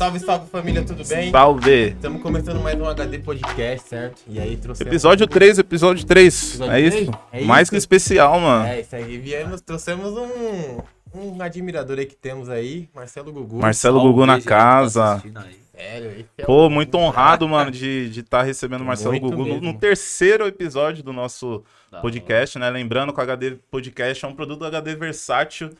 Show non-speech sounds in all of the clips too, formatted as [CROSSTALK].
Salve, salve família, tudo bem? Salve! Estamos começando mais um HD Podcast, certo? E aí trouxemos. Episódio 3, episódio 3. Episódio é três? isso? É Mais isso? que especial, mano. É, isso aí. Viemos, trouxemos um, um admirador aí que temos aí, Marcelo Gugu. Marcelo Salve, Gugu na gente, tá casa. aí. Sério, é Pô, muito honrado, mano, de estar recebendo o Marcelo Muito Gugu no, no terceiro episódio do nosso Da podcast, né? Lembrando que o HD Podcast é um produto do HD versátil.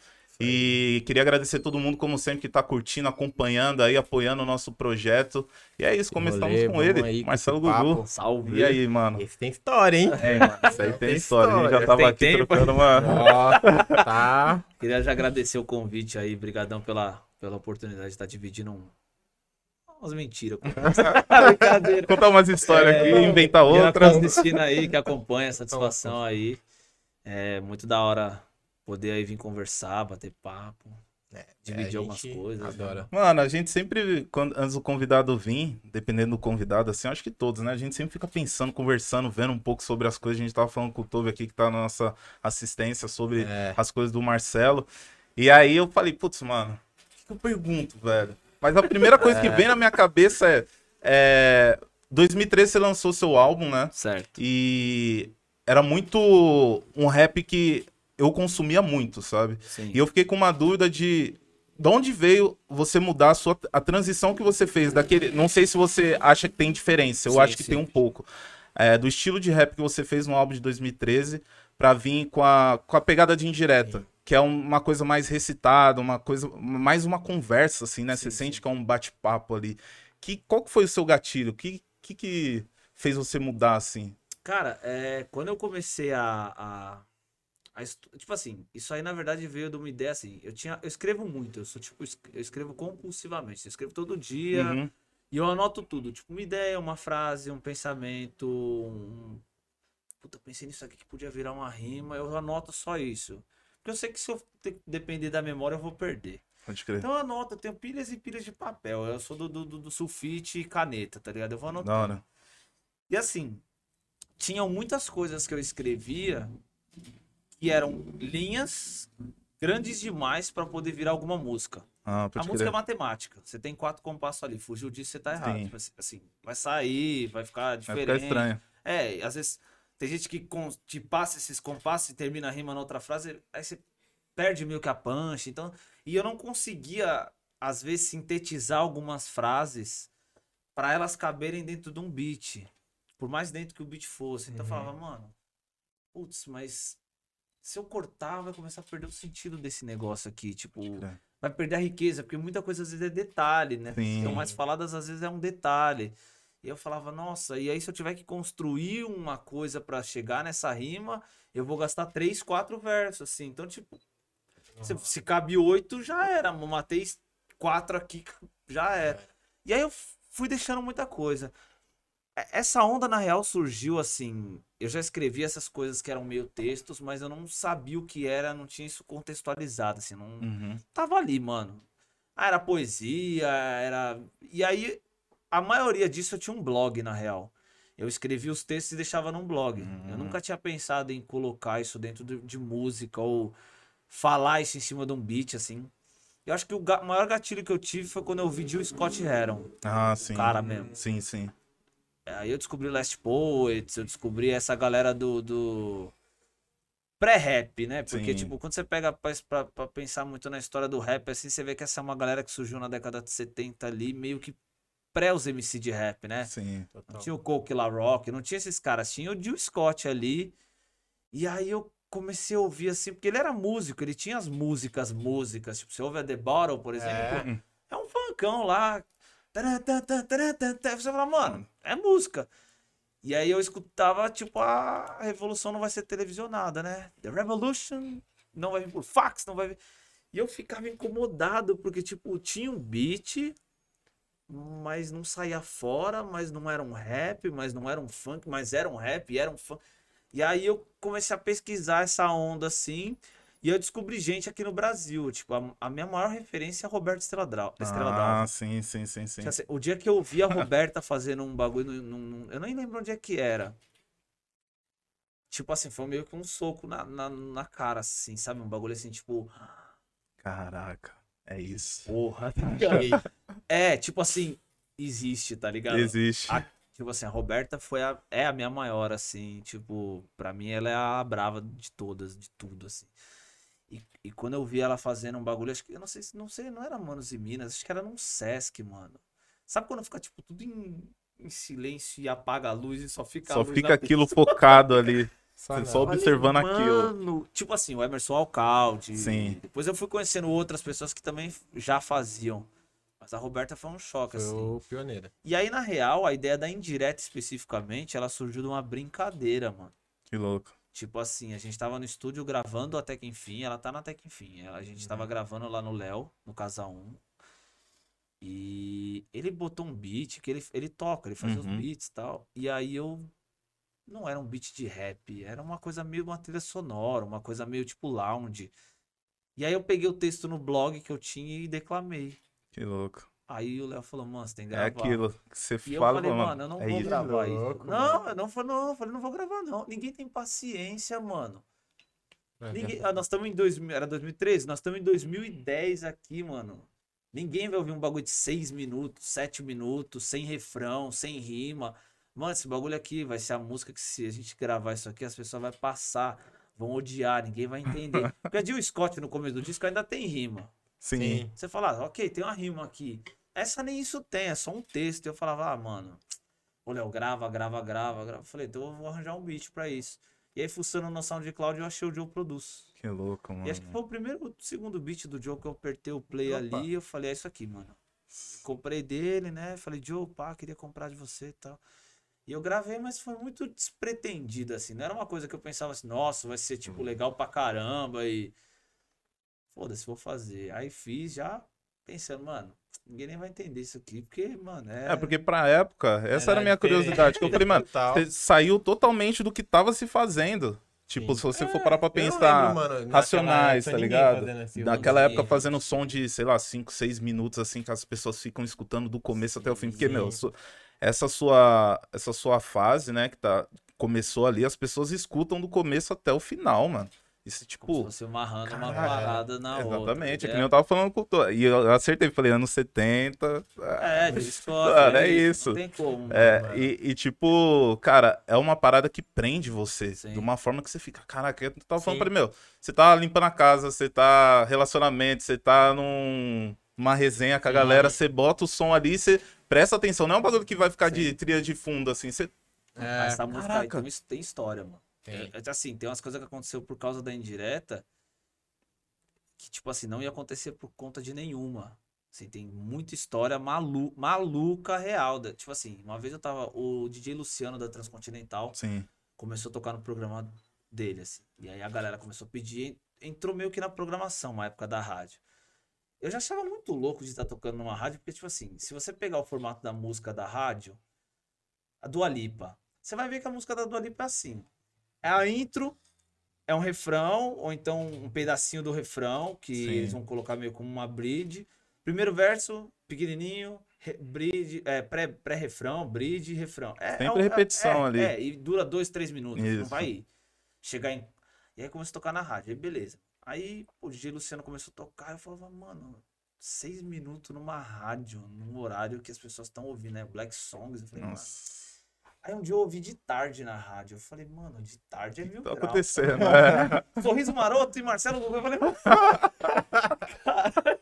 E queria agradecer todo mundo, como sempre, que tá curtindo, acompanhando aí, apoiando o nosso projeto. E é isso, começamos Rolê, com ele, aí Marcelo Gugu. papo. Salve. E aí, mano? Esse tem história, hein? É, mano, isso aí tem Tem história. A gente já história. tava Tem aqui tempo. trocando uma. Ó, tá. Queria já agradecer o convite aí. Brigadão pela, pela oportunidade de estar dividindo um... umas mentiras. [LAUGHS] [LAUGHS] Brincadeira. Contar umas histórias É, aqui, inventar outras. assistindo aí, que acompanha [LAUGHS] a satisfação aí. É muito da hora poder aí vir conversar, bater papo, dividir É, algumas coisas. né? Adora. Mano, a gente sempre, quando, antes do convidado vir, dependendo do convidado, assim, acho que todos, né? A gente sempre fica pensando, conversando, vendo um pouco sobre as coisas. A gente tava falando com o Tobi aqui, que tá na nossa assistência, sobre É. as coisas do Marcelo. E aí eu falei, putz, mano, o que, que eu pergunto, velho? Mas a primeira coisa que vem na minha cabeça é, é. 2013 você lançou seu álbum, né? Certo. E era muito um rap que eu consumia muito, sabe? Sim. E eu fiquei com uma dúvida de de onde veio você mudar a sua a transição que você fez daquele, não sei se você acha que tem diferença, eu Sim, acho que sim. tem um pouco. É, do estilo de rap que você fez no álbum de 2013 pra vir com a, com a pegada de indireta, que é uma coisa mais recitada, uma coisa mais uma conversa assim, né? Sim, você sim. sente que é um bate-papo ali. Que qual que foi o seu gatilho? Que que que fez você mudar assim? Cara, é, quando eu comecei a, a, a Tipo assim, isso aí na verdade veio de uma ideia assim. Eu tinha, eu escrevo muito, eu sou tipo, eu escrevo compulsivamente. Eu escrevo todo dia Uhum. e eu anoto tudo. Tipo, uma ideia, uma frase, um pensamento, um. Puta, pensei nisso aqui que podia virar uma rima, eu anoto só isso. Porque eu sei que se eu depender da memória, eu vou perder. Pode crer. Então eu anoto, eu tenho pilhas e pilhas de papel. Eu sou do, do, do- sulfite e caneta, tá ligado? Eu vou Da anotando. hora. E assim, tinham muitas coisas que eu escrevia que eram linhas grandes demais pra poder virar alguma música. Ah, A música é matemática. Você tem quatro compassos ali. Fugiu disso, você tá errado. Tipo assim, vai sair, vai ficar Vai diferente. ficar estranho. É, às vezes tem gente que te passa esses compassos e termina a rima na outra frase, aí você perde meio que a punch. Então, e eu não conseguia, às vezes, sintetizar algumas frases para elas caberem dentro de um beat. Por mais dentro que o beat fosse. Então eu falava, mano, putz, mas se eu cortar, vai começar a perder o sentido desse negócio aqui. Tipo, vai perder a riqueza, porque muita coisa às vezes é detalhe, né? Sim. São mais faladas, às vezes é um detalhe. E eu falava, nossa, e aí se eu tiver que construir uma coisa pra chegar nessa rima, eu vou gastar três, quatro versos, assim. Então, tipo, se, se cabe oito, já era. Matei quatro aqui, [LAUGHS] já era. E aí eu fui deixando muita coisa. Essa onda, na real, surgiu assim. Eu já escrevi essas coisas que eram meio textos, mas eu não sabia o que era, não tinha isso contextualizado, assim. Não, Uhum. tava ali, mano. Ah, era poesia, era. E aí, a maioria disso eu tinha um blog, na real. Eu escrevia os textos e deixava num blog. Eu Uhum. nunca tinha pensado em colocar isso dentro de, de música ou falar isso em cima de um beat, assim. Eu acho que o ga- maior gatilho que eu tive foi quando eu vi Jill Scott Heron, Ah, sim. o cara mesmo. Sim, sim. Aí eu descobri Last Poets, eu descobri essa galera do. do... Pré-rap, né? Porque, Sim. tipo, quando você pega pra, pra, pra pensar muito na história do rap, assim, você vê que essa é uma galera que surgiu na década de 70 ali, meio que pré os MC de rap, né? Sim. Não tinha o Coke La Rock, não tinha esses caras, tinha o Jill Scott ali. E aí eu comecei a ouvir assim, porque ele era músico, ele tinha as músicas, músicas. Tipo, você ouve a The Bottle, por exemplo, é, um funkão lá. Você fala, mano, é música. E aí eu escutava, tipo, a revolução não vai ser televisionada, né? The Revolution não vai vir por fax, não vai vir. E eu ficava incomodado, porque, tipo, tinha um beat, mas não saía fora, mas não era um rap, mas não era um funk, mas era um rap, era um funk. E aí eu comecei a pesquisar essa onda assim, e eu descobri gente aqui no Brasil. Tipo, a, a minha maior referência é Roberto Estrela Ah, sim, sim, sim, sim. Tipo assim, O dia que eu vi a Roberta [LAUGHS] fazendo um bagulho, num- num- eu nem lembro onde é que era. tipo assim, foi meio que um soco na, na, na cara, assim, sabe? Um bagulho assim, tipo, Caraca, é isso. porra, [LAUGHS] tá ligado? É, tipo assim, existe, tá ligado? Existe. A- tipo assim, a Roberta foi a, é a minha maior, assim, tipo, pra mim ela é a brava de todas, de tudo, assim. E, e quando eu vi ela fazendo um bagulho, acho que, eu não sei se, não sei, não era Manos e Minas, acho que era num Sesc, mano. Sabe quando fica, tipo, tudo em, em silêncio e apaga a luz e só fica Só fica [LAUGHS] aquilo focado ali. Não. só Falei, observando aquilo. Mano, tipo assim, o Emerson Alcalde. Sim. Depois eu fui conhecendo outras pessoas que também já faziam. Mas a Roberta foi um choque, Foi assim. o pioneiro. E aí, na real, a ideia da indireta especificamente, ela surgiu de uma brincadeira, mano. Que louco. Tipo assim, a gente tava no estúdio gravando Até Que Enfim, ela tá na Até Que Enfim. Ela- A gente tava gravando lá no Léo, no Casa 1. E ele botou um beat que ele, ele toca, ele faz os Uhum. beats e tal. E aí eu. Não era um beat de rap, era uma coisa meio uma trilha sonora, uma coisa meio tipo lounge. E aí eu peguei o texto no blog que eu tinha e declamei. Que louco. Aí o Léo falou, mano, você tem que É gravar. aquilo que você E eu fala, falei, mano, mano, eu não é vou isso. gravar isso. louco, Não, mano. eu não falei, não, eu falei, não vou gravar, não. Ninguém tem paciência, mano. É, Ninguém, ah, nós estamos em 2000, era 2013, nós estamos em 2010 aqui, mano. Ninguém vai ouvir um bagulho de 6 minutos, 7 minutos, sem refrão, sem rima. Mano, esse bagulho aqui vai ser a música que se a gente gravar isso aqui, as pessoas vão passar, vão odiar, ninguém vai entender. [LAUGHS] Porque a Jill Scott no começo do disco ainda tem rima. Sim. Você fala, ah, ok, tem uma rima aqui. Essa nem isso tem, é só um texto. Eu falava, ah, mano, ô Léo, grava, grava, grava, grava. Eu falei, então eu vou arranjar um beat pra isso. E aí, fuçando no SoundCloud, eu achei o Joe Produz. Que louco, mano. E acho que foi o primeiro, o segundo beat do Joe que eu apertei o play Opa. ali e eu falei, é isso aqui, mano. Comprei dele, né? Falei, Joe, pá, queria comprar de você e tal. E eu gravei, mas foi muito despretendido, assim. Não era uma coisa que eu pensava assim, nossa, vai ser, tipo, legal pra caramba e... Foda-se, vou fazer. Aí fiz já pensando, mano, ninguém nem vai entender isso aqui, porque, mano, é... É, porque pra época, essa era a minha curiosidade. Que eu falei, mano, [LAUGHS] saiu totalmente do que tava se fazendo. Tipo, Sim. se você for parar pra pensar, lembro, mano, Racionais, época, tá ligado? esse naquela Sim. época fazendo som de, sei lá, 5, 6 minutos, assim, que as pessoas ficam escutando do começo até o fim. Porque, Sim. meu, essa sua, essa sua fase, né, que tá, começou ali, as pessoas escutam do começo até o final, mano. Isso, Como se tipo, amarrando uma parada na outra. exatamente, é que é. nem eu tava falando com o. E eu acertei, falei, anos 70. É, de escola. [LAUGHS] Mano, é isso. Não tem como. É, mano. e, e, tipo, cara, é uma parada que prende você. Sim. De uma forma que você fica, caraca, eu tava falando Sim. pra ele, meu, você tá limpando a casa, você tá relacionamento, você tá num, numa resenha com a galera, você bota o som ali, você presta atenção. Não é um bagulho que vai ficar de trilha de fundo, assim, você. É, Essa música aí caraca. tem, tem história, mano. tem. É, é assim, tem umas coisas que aconteceu por causa da indireta que, tipo assim, não ia acontecer por conta de nenhuma. Assim, tem muita história malu maluca real. da- tipo assim, uma vez eu tava. O DJ Luciano da Transcontinental Sim. começou a tocar no programa dele, assim. E aí a galera começou a pedir, entrou meio que na programação, uma época da rádio. Eu já achava muito louco de estar tocando numa rádio, porque, tipo assim, se você pegar o formato da música da rádio, a Dua Lipa, você vai ver que a música da Dua Lipa é assim. É a intro, é um refrão, ou então um pedacinho do refrão, que Sim. eles vão colocar meio como uma bridge. Primeiro verso, pequenininho, re- bridge, é, pré- pré-refrão, bridge, refrão. É, Sempre é um- é- repetição é, ali. É, e dura dois, três minutos. Não Isso. vai chegar em. E aí começou a tocar na rádio, aí beleza. Aí o DJ Luciano começou a tocar, eu falava, mano, seis minutos numa rádio, num horário que as pessoas estão ouvindo, né? Black Songs. Eu falei. Nossa. Aí um dia eu ouvi de tarde na rádio. Eu falei, mano, de tarde é mil Tá acontecendo, é. [LAUGHS] Sorriso Maroto e Marcelo. Eu falei, mano. [LAUGHS] cara.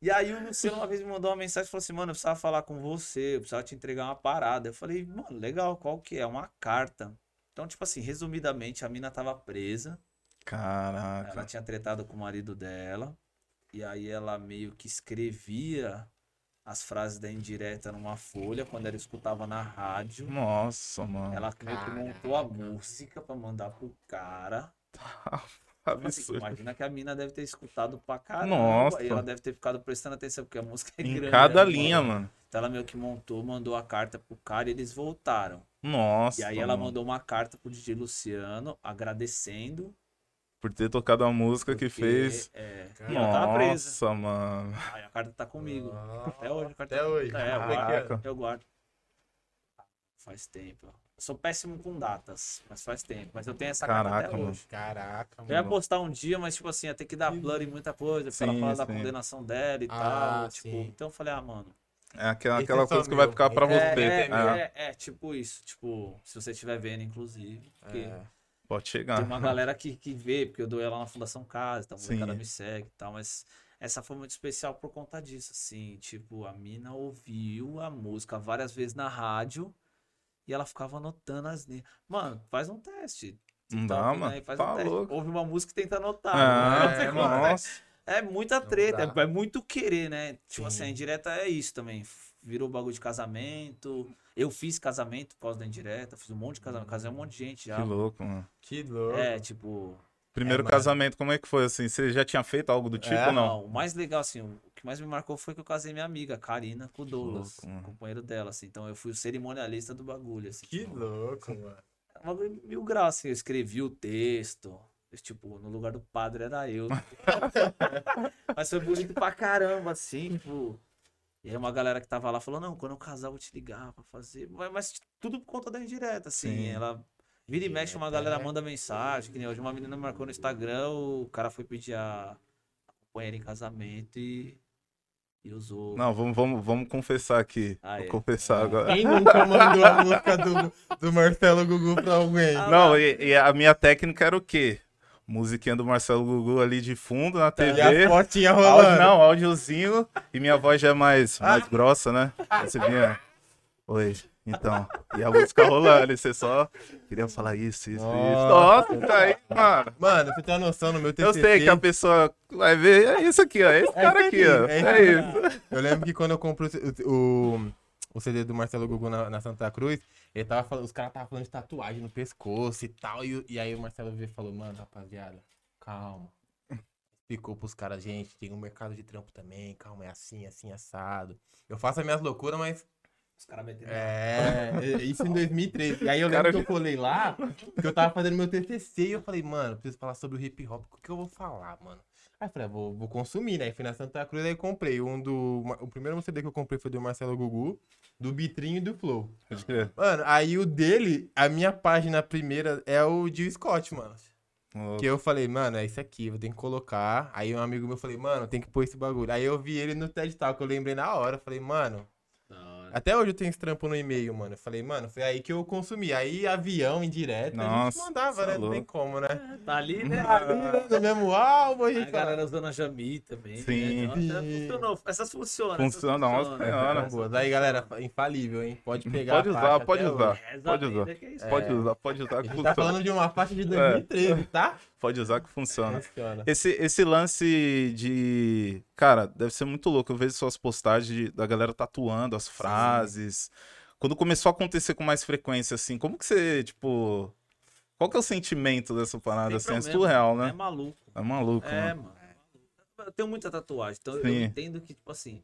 E aí o Luciano uma vez me mandou uma mensagem e falou assim, mano, eu precisava falar com você, eu precisava te entregar uma parada. Eu falei, mano, legal, qual que é? Uma carta. Então, tipo assim, resumidamente, a mina tava presa. Ela Caraca. tinha tretado com o marido dela. E aí ela meio que escrevia as frases da indireta numa folha quando ela escutava na rádio. Nossa, mano. Ela meio que montou a música pra mandar pro cara. [LAUGHS] Tipo assim, imagina que a mina deve ter escutado pra caramba. Nossa. E ela deve ter ficado prestando atenção, porque a música é Em grande. cada né, linha, mano? mano. Então ela meio que montou, mandou a carta pro cara e eles voltaram. Nossa. e aí ela mano. mandou uma carta pro DJ Luciano agradecendo. Por ter tocado a música que porque, fez. É, e ela tava presa. Nossa, mano. Aí a carta tá comigo. Ah, Até hoje a carta Até hoje. É, eu Caraca. guardo. Eu guardo. Faz tempo. ó. sou péssimo com datas, mas faz tempo. Mas eu tenho essa Caraca, carta até mano. hoje. Caraca, Eu ia mano. postar um dia, mas tipo assim, ia ter que dar blur em muita coisa, porque ela Sim, fala da sim. condenação dela e Ah, tal. Tipo, sim. então eu falei, ah, mano. É aquela, aquela é coisa que vai ficar pra É, você. É, É, é, é, tipo isso. Tipo, se você estiver vendo, inclusive. Porque É. Pode chegar. tem uma galera que, que vê, porque eu dou ela na Fundação Casa, então Sim. o cara me segue e tal, mas essa foi muito especial por conta disso, assim. Tipo, a mina ouviu a música várias vezes na rádio e ela ficava anotando as linhas. Mano, faz um teste. Não dá, mano. aí, faz Tá um teste. louco. Ouve uma música e tenta anotar. Ah, [LAUGHS] Você é, nossa. É muita Não treta, é, é muito querer, né? Tipo assim, a Sim. indireta é isso também. Virou bagulho de casamento. Eu fiz casamento causa da indireta, fiz um monte de casamento, casei um monte de gente já. Que louco, mano. Que louco. É, tipo. Primeiro É, mano. casamento, como é que foi assim? Você já tinha feito algo do tipo É, ou não? Não, o mais legal, assim, o que mais me marcou foi que eu casei minha amiga, Karina, com o Douglas, louco, companheiro dela, assim. Então eu fui o cerimonialista do bagulho, assim. Que tipo, louco, mano. é um bagulho mil graus, assim. Eu escrevi o texto. Tipo, no lugar do padre era eu. [LAUGHS] Mas foi bonito pra caramba, assim, tipo. E aí uma galera que tava lá falou, não, quando eu casar eu vou te ligar pra fazer. Mas, mas tudo por conta da indireta, assim. Sim. Ela vira e mexe, uma galera né? manda mensagem. Que nem hoje uma menina me marcou no Instagram, o cara foi pedir a a companheira em casamento e, e usou. Não, vamos, vamos, vamos confessar aqui. Ah, Vou é. confessar agora. Quem nunca mandou a música do, do Marcelo Gugu pra alguém? Ah, Não, e, e a minha técnica era o quê? Musiquinha do Marcelo Gugu ali de fundo na TV. E a fotinha Áudio, rolando. não, áudiozinho. E minha voz já é mais, mais grossa, né? Você vinha. Oi, então. E a música rolando. E você só queria falar isso, isso, isso. Nossa. Tá aí, mano. Mano, você tem uma noção no meu TCC? Eu sei que a pessoa vai ver. É isso aqui, ó. É esse cara aqui, ó. é É isso. Eu lembro que quando eu comprei o, o, o CD do Marcelo Gugu na, na Santa Cruz, ele tava falando, os caras estavam falando de tatuagem no pescoço e tal. E, e aí o Marcelo veio e falou, mano, rapaziada, calma. Explicou pros caras, gente, tem um mercado de trampo também, calma, é assim, assim, assado. Eu faço as minhas loucuras, mas Os caras metendo. É, é, isso em 2013. E aí eu lembro Cara, que eu colei lá, que eu tava fazendo meu TCC e eu falei, mano, preciso falar sobre o hip hop, o que eu vou falar, mano? Aí eu falei, ah, vou, vou consumir, né? Aí fui na Santa Cruz, aí comprei um do... O primeiro CD que eu comprei foi do Marcelo Gugu, do Bitrinho e do Flow. Pode crer. Mano, aí o dele, a minha página primeira é o Jill Scott, mano. Que eu falei, mano, é isso aqui, vou ter que colocar. Aí um amigo meu falei, mano, tem que pôr esse bagulho. Aí eu vi ele no TED Talk, eu lembrei na hora, falei, mano, Hora. até hoje eu tenho esse trampo no e-mail, mano. Eu falei, mano, foi aí que eu consumi. Aí avião indireto, a gente Nossa, mandava, né? é Não tem louco. como, né? Tá ali, né? Ali, né, no mesmo álbum, a A gente galera usando a Jami também. Sim. Né? Então, Sim. funcionou. Essas funcionam. Funciona, nossa senhora. Boa. Daí, galera, infalível, hein? Pode pegar. Pode a usar, faixa pode usar. Pode a usar. é. Pode usar, pode usar A tá falando de uma faixa É. de 2013, tá? Pode usar que funciona. Funciona. Esse, esse lance de. Cara, deve ser muito louco. Eu vejo suas postagens de- da galera tatuando as frases. Quando começou a acontecer com mais frequência, assim, como que você, tipo. Qual que é o sentimento dessa parada, assim? Sempre É mesmo. surreal, É né? maluco. É maluco, É, mano. mano. Eu tenho muita tatuagem, então eu Sim. entendo que, tipo assim,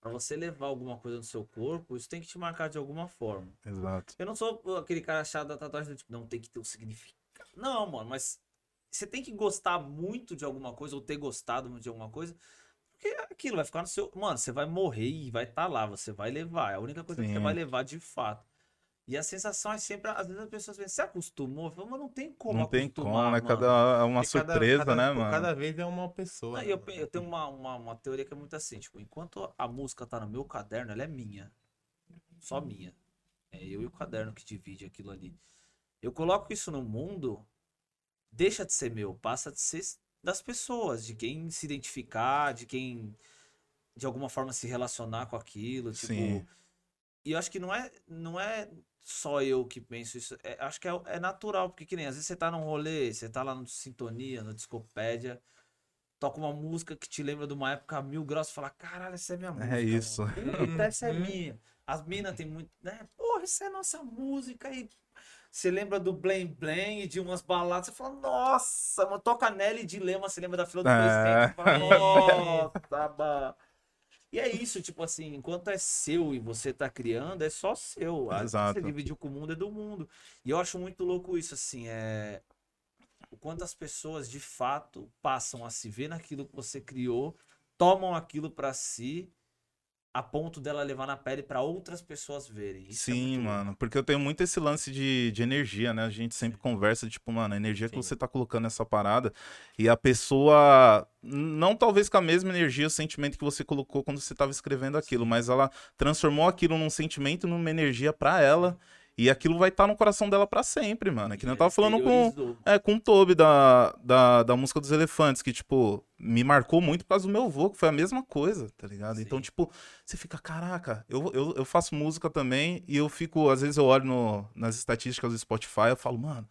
pra você levar alguma coisa no seu corpo, isso tem que te marcar de alguma forma. Exato. Eu não sou aquele cara chato da tatuagem tipo, não tem que ter um significado. Não, mano, mas você tem que gostar muito de alguma coisa, ou ter gostado de alguma coisa, porque aquilo vai ficar no seu. Mano, você vai morrer e vai estar lá, você vai levar. É a única coisa que você Sim. vai levar de fato. E a sensação é sempre, às vezes as pessoas pensam, você acostumou? Falo, mas não tem como Não tem como, né? Cada, é uma Porque cada- surpresa, cada- né, pô, mano? Cada vez é uma pessoa. Não, né, e eu, eu tenho uma, uma, uma teoria que é muito assim, tipo, enquanto a música tá no meu caderno, ela é minha. Só minha. É eu e o caderno que divide aquilo ali. Eu coloco isso no mundo, deixa de ser meu, passa de ser das pessoas, de quem se identificar, de quem de alguma forma se relacionar com aquilo, tipo. Sim. E eu acho que não é, não é só eu que penso isso. é- acho que é, é natural, porque que nem às vezes você tá num rolê, você tá lá no Sintonia, no Discopédia, toca uma música que te lembra de uma época mil graus e fala, caralho, essa é minha música. É isso. mano. Puta, essa é Uhum. minha. As minas tem muito, né? Porra, essa é nossa música aí. Você lembra do Blém e de umas baladas, você fala, nossa, mano, toca Nelly Dilema, você lembra da fila do É. presidente, fala, [LAUGHS] nossa, e é isso, tipo assim, enquanto é seu e você tá criando, é só seu. Exato. Você dividiu com o mundo, é do mundo. E eu acho muito louco isso, assim, é. O quanto as pessoas de fato passam a se ver naquilo que você criou, tomam aquilo pra si, a ponto dela levar na pele pra outras pessoas verem. Isso é Sim, louco. mano. Porque eu tenho muito esse lance de, de energia, né? A gente sempre conversa, tipo, mano, a energia que Sim. você tá colocando nessa parada. E a pessoa, não talvez com a mesma energia, o sentimento que você colocou quando você tava escrevendo aquilo, mas ela transformou aquilo num sentimento, numa energia pra ela. E aquilo vai estar no coração dela pra sempre, mano. É que nem eu tava falando com, é, com o Toby da, da, da música dos elefantes, que, tipo, me marcou muito por causa do meu avô, que foi a mesma coisa, tá ligado? Sim. Então, tipo, você fica, caraca, eu, eu, eu faço música também e eu fico, às vezes eu olho no- nas estatísticas do Spotify, eu falo, mano,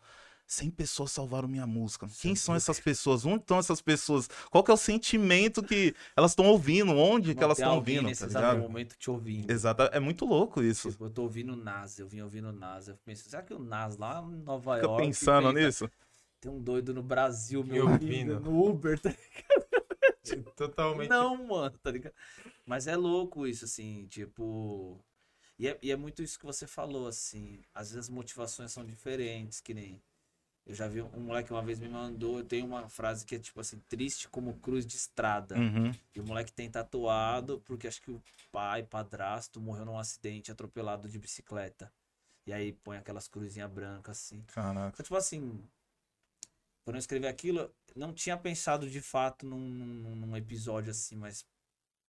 100 pessoas salvaram minha música. Quem são essas pessoas? Onde estão essas pessoas? Qual que é o sentimento que elas estão ouvindo? Onde que elas estão ouvindo, nesse tá exato ligado? momento te ouvindo. Exato, é muito louco isso. Tipo, eu tô ouvindo o Nas, eu vim ouvindo o Nas. Eu pensei, será que o Nas lá em Nova Fica York. pensando pensa, nisso. Tem um doido no Brasil me Me ouvindo no Uber, tá [LAUGHS] Totalmente. Não, mano, tá ligado? Mas é louco isso, assim, tipo. E é, e é muito isso que você falou, assim. Às vezes as motivações são diferentes, que nem. Eu já vi um moleque uma vez me mandou, eu tenho uma frase que é tipo assim, triste como cruz de estrada. Uhum. E o moleque tem tatuado porque acho que o pai, padrasto, morreu num acidente atropelado de bicicleta. E aí põe aquelas cruzinhas brancas assim. Caraca. Então, tipo assim, quando eu escrevi aquilo, não tinha pensado de fato num, num, num episódio assim, mas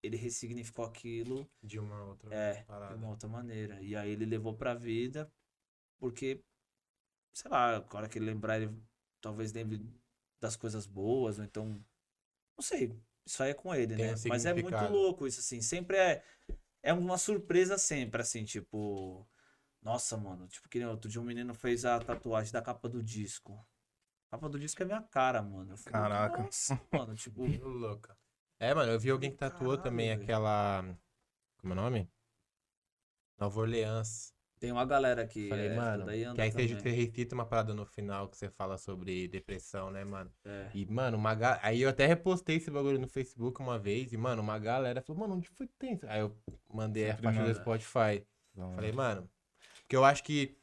ele ressignificou aquilo De uma outra é, de parada. uma outra maneira. E aí ele levou pra vida, porque, sei lá, a hora que ele lembrar, ele talvez lembre das coisas boas, ou então. Não sei. Isso aí é com ele, Tem né? Mas é muito louco isso, assim. Sempre é. É uma surpresa sempre, assim, tipo. Nossa, mano. Tipo, que nem outro dia um menino fez a tatuagem da capa do disco. A capa do disco é minha cara, mano. Eu falei, Caraca. Nossa, mano. [LAUGHS] Tipo, louca. É, mano, eu vi alguém que tatuou Caralho, também velho. aquela. Como é o nome? Nova Orleans. Tem uma galera que. Falei, é, mano, daí anda que aí você, também. você recita uma parada no final que você fala sobre depressão, né, mano? É. E, mano, uma ga... aí eu até repostei esse bagulho no Facebook uma vez e, mano, uma galera falou, mano, onde foi que tem isso? Aí eu mandei a Sempre faixa do. Spotify. Hora. Falei, mano, porque eu acho que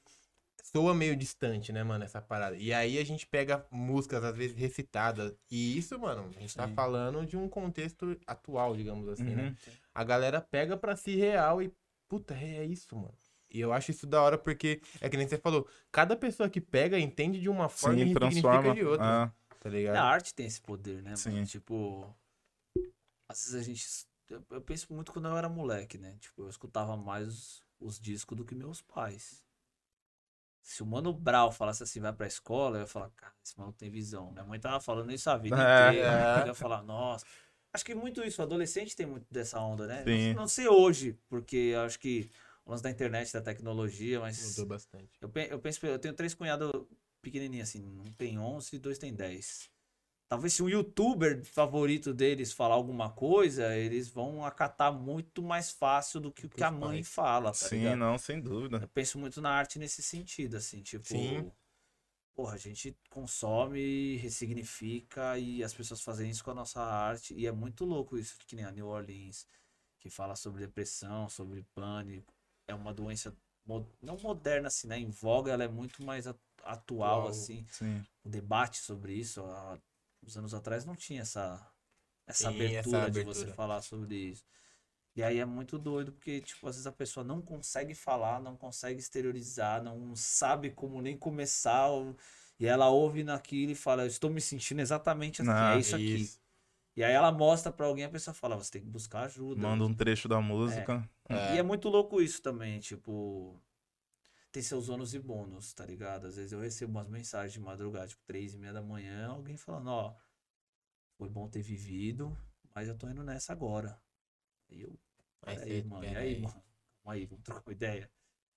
soa meio distante, né, mano, essa parada. E aí a gente pega músicas, às vezes, recitadas. E isso, mano, a gente tá Sim. falando de um contexto atual, digamos assim, né? Uhum. A galera pega pra si real e, puta, é isso, mano. E eu acho isso da hora porque, é que nem você falou, cada pessoa que pega entende de uma forma Sim, e transforma. significa de outra, Ah, tá A ligado? arte tem esse poder, né, Sim. mano? Tipo, às vezes a gente. Eu, penso muito quando eu era moleque, né? Tipo, eu escutava mais os, os discos do que meus pais. Se o Mano Brau falasse assim, vai pra escola, eu ia falar, cara, esse maluco tem visão. Minha mãe tava falando isso a vida É, inteira. é. Eu ia falar, nossa. Acho que muito isso, o adolescente tem muito dessa onda, né? Sim. Não, não sei hoje, porque acho que o lance da internet, da tecnologia, mas. Mudou bastante. Eu, pe- eu penso, eu tenho três cunhados pequenininhos assim, um tem 11 e dois tem 10. Talvez se um youtuber favorito deles falar alguma coisa, eles vão acatar muito mais fácil do que o que a mãe pais. fala, tá sim, ligado? não, sem dúvida. Eu penso muito na arte nesse sentido, assim, tipo. Sim. Porra, a gente consome, ressignifica e as pessoas fazem isso com a nossa arte. E é muito louco isso, que nem a New Orleans, que fala sobre depressão, sobre pânico. É uma doença não moderna, assim, né? Em voga, ela é muito mais atual, assim. Sim. O debate sobre isso, há uns anos atrás, não tinha essa, essa, Sim, essa abertura de você abertura. falar sobre isso. E aí é muito doido, porque, tipo, às vezes a pessoa não consegue falar, não consegue exteriorizar, não sabe como nem começar. ou- E ela ouve naquilo e fala, eu estou me sentindo exatamente assim, Ah, é isso aqui. E aí ela mostra pra alguém, a pessoa fala, você tem que buscar ajuda. Manda um trecho da música. E é muito louco isso também, tipo. Tem seus ônus e bônus, tá ligado? Às vezes eu recebo umas mensagens de madrugada, tipo, três e meia da manhã, alguém falando, ó, foi bom ter vivido, mas eu tô indo nessa agora. E eu, Aí peraí, mano, e aí, aí. mano? Calma aí, vamos trocar uma ideia.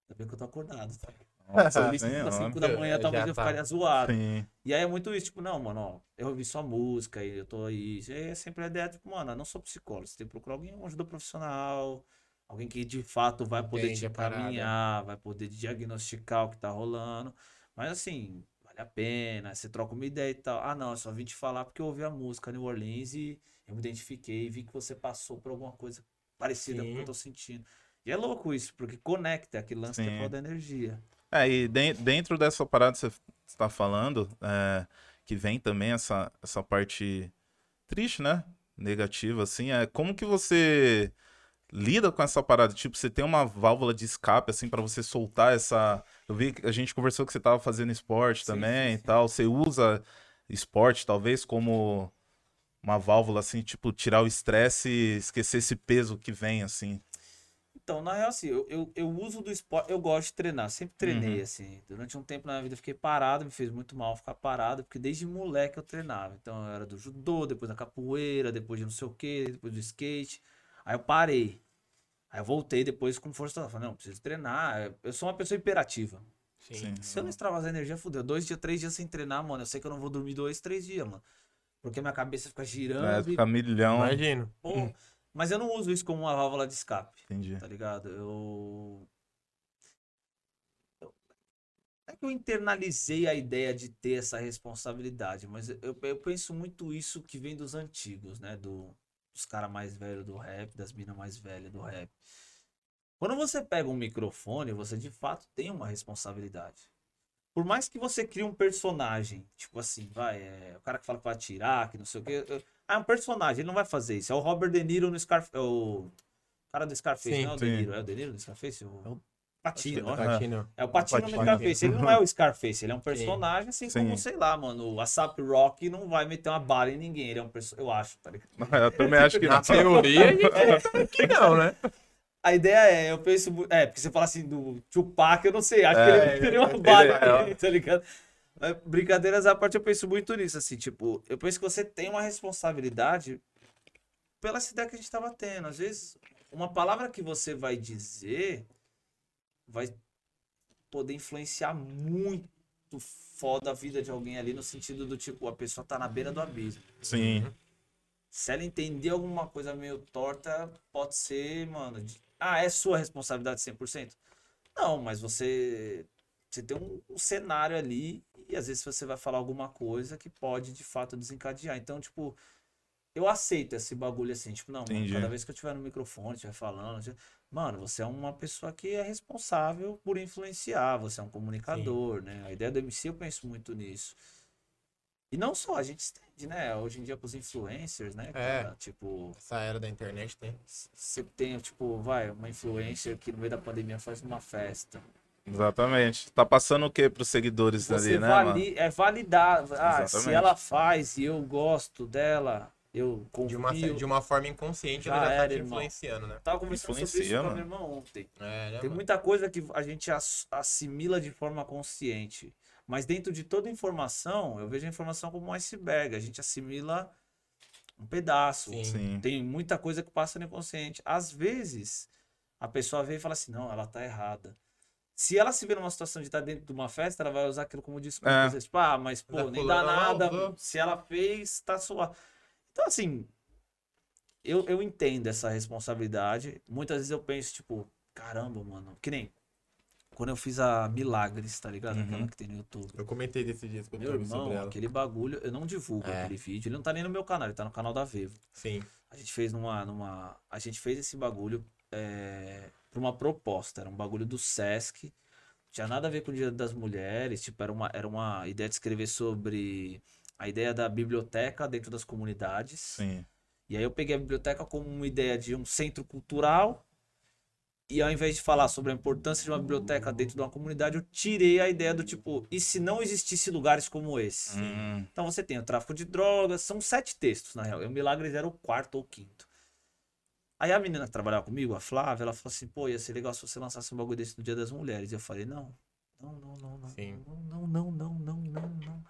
Ainda bem que eu tô acordado, tá? Nossa, eu [LAUGHS] sim, às ó. 5 da manhã, Já talvez eu tá. ficaria zoado. Sim. E aí é muito isso, tipo, não, mano, ó, eu ouvi sua música e eu tô aí. E aí é sempre a ideia, tipo, mano, eu não sou psicólogo, você tem que procurar alguém, uma ajuda profissional, alguém que de fato vai poder Entende te encaminhar, vai poder diagnosticar o que tá rolando. Mas assim, vale a pena, você troca uma ideia e tal. Ah, não, eu só vim te falar porque eu ouvi a música New Orleans e eu me identifiquei, vi que você passou por alguma coisa parecida com o que eu Sim. tô sentindo. E é louco isso, porque conecta aquele lance que Sim. é da energia. É, e de- dentro dessa parada que você está falando, é, que vem também essa, essa parte triste, né? Negativa, assim, é como que você lida com essa parada? Tipo, você tem uma válvula de escape, assim, pra você soltar essa. Eu vi que a gente conversou que você tava fazendo esporte Sim, também sim, e sim. tal. Você usa esporte, talvez, como uma válvula, assim, tipo, tirar o estresse e esquecer esse peso que vem, assim. Então, na real, assim, eu, eu, eu uso do esporte, eu gosto de treinar, sempre treinei, Uhum. assim. Durante um tempo na minha vida eu fiquei parado, me fez muito mal ficar parado, porque desde moleque eu treinava. Então, eu era do judô, depois da capoeira, depois de não sei o quê, depois do skate. Aí eu parei. Aí eu voltei depois com força total. Falei, não, preciso treinar. Eu sou uma pessoa imperativa. Sim. Se eu não extravasar energia, fudeu. Dois dias, três dias sem treinar, mano. Eu sei que eu não vou dormir dois, três dias, mano. Porque minha cabeça fica girando. É, ficar milhão. Imagino. pô, Mas eu não uso isso como uma válvula de escape Entendi. tá ligado? Eu. eu- é que eu internalizei a ideia de ter essa responsabilidade, mas eu, eu penso muito isso que vem dos antigos, né? Do, dos caras mais velhos do rap, das minas mais velhas do rap. Quando você pega um microfone, você de fato tem uma responsabilidade. Por mais que você crie um personagem, tipo assim, vai, é, o cara que fala que vai atirar, que não sei o quê. eu- Ah, é um personagem, ele não vai fazer isso. É o Robert De Niro no Scarface. O cara do Scarface, Sim, não é o. De Niro, é o De Niro no Scarface? O... É o- Patino. Patino. É o Patino no. Scarface. Ele não é o Scarface, ele é um personagem, assim Sim. como, sei lá, mano, o ASAP Rock não vai meter uma bala em ninguém. Ele é um personagem, eu acho, tá ligado? Eu também acho que Na [LAUGHS] teoria, [LAUGHS] que não, né? A ideia é, eu penso. É, porque você fala assim do Tupac, eu não sei, acho É, que ele teria uma bala, ele é- tá ligado? Mas, brincadeiras à parte, eu penso muito nisso, assim, tipo, eu penso que você tem uma responsabilidade pela ideia que a gente tava tendo. Às vezes, uma palavra que você vai dizer vai poder influenciar muito foda a vida de alguém ali, no sentido do tipo, a pessoa tá na beira do abismo. Sim. Se ela entender alguma coisa meio torta, pode ser, mano. de- Ah, é sua responsabilidade 100%? Não, mas você, você tem um, um cenário ali e às vezes você vai falar alguma coisa que pode de fato desencadear. Então, tipo, eu aceito esse bagulho assim. Tipo, não, mano, cada vez que eu estiver no microfone, estiver falando, estiver- mano, você é uma pessoa que é responsável por influenciar, você é um comunicador, né? A ideia do MC eu penso muito nisso. E não só, a gente estende, né? Hoje em dia com os influencers, né? É. cara? Tipo, Essa era da internet tem. você tem, tipo, vai, uma influencer que no meio da pandemia faz uma festa. Exatamente. Tá passando o que pros seguidores Você ali, né, mano? vali é validar. Ah, se ela faz e eu gosto dela, eu De confio. uma, de uma forma inconsciente, Já ela já era, tá te irmão. influenciando, né? Tava conversando sobre isso com a minha irmã ontem. É, né, Tem mano? muita coisa que a gente ass- assimila de forma consciente. Mas dentro de toda informação, eu vejo a informação como um iceberg. A gente assimila um pedaço. Sim. Sim. Tem muita coisa que passa no inconsciente. Às vezes, a pessoa vê e fala assim: não, ela tá errada. Se ela se vê numa situação de estar dentro de uma festa, ela vai usar aquilo como desculpa. É. Tipo, ah, mas pô, nem dá nada. Se ela fez, tá suave. Então, assim, eu, eu entendo essa responsabilidade. Muitas vezes eu penso, tipo, caramba, mano. Que nem quando eu fiz a Milagres, tá ligado? Uhum. Aquela que tem no YouTube. Eu comentei desses dias com o Meu irmão, aquele bagulho, eu não divulgo É. aquele vídeo. Ele não tá nem no meu canal, ele tá no canal da Vevo. Sim. A gente fez numa. numa a gente fez esse bagulho é, pra uma proposta. Era um bagulho do Sesc. Tinha nada a ver com o Dia das Mulheres. Tipo, era uma, era uma ideia de escrever sobre a ideia da biblioteca dentro das comunidades. Sim. E aí eu peguei a biblioteca como uma ideia de um centro cultural. E ao invés de falar sobre a importância de uma biblioteca dentro de uma comunidade, eu tirei a ideia do tipo, e se não existisse lugares como esse? Hum, Então você tem o tráfico de drogas, são sete textos, na real. E o Milagres era o quarto ou quinto. Aí a menina que trabalhava comigo, a Flávia, ela falou assim, pô, ia ser legal se você lançasse um bagulho desse no Dia das Mulheres. E eu falei, não, não, não, não, não, Sim. não, não, não, não, não, não.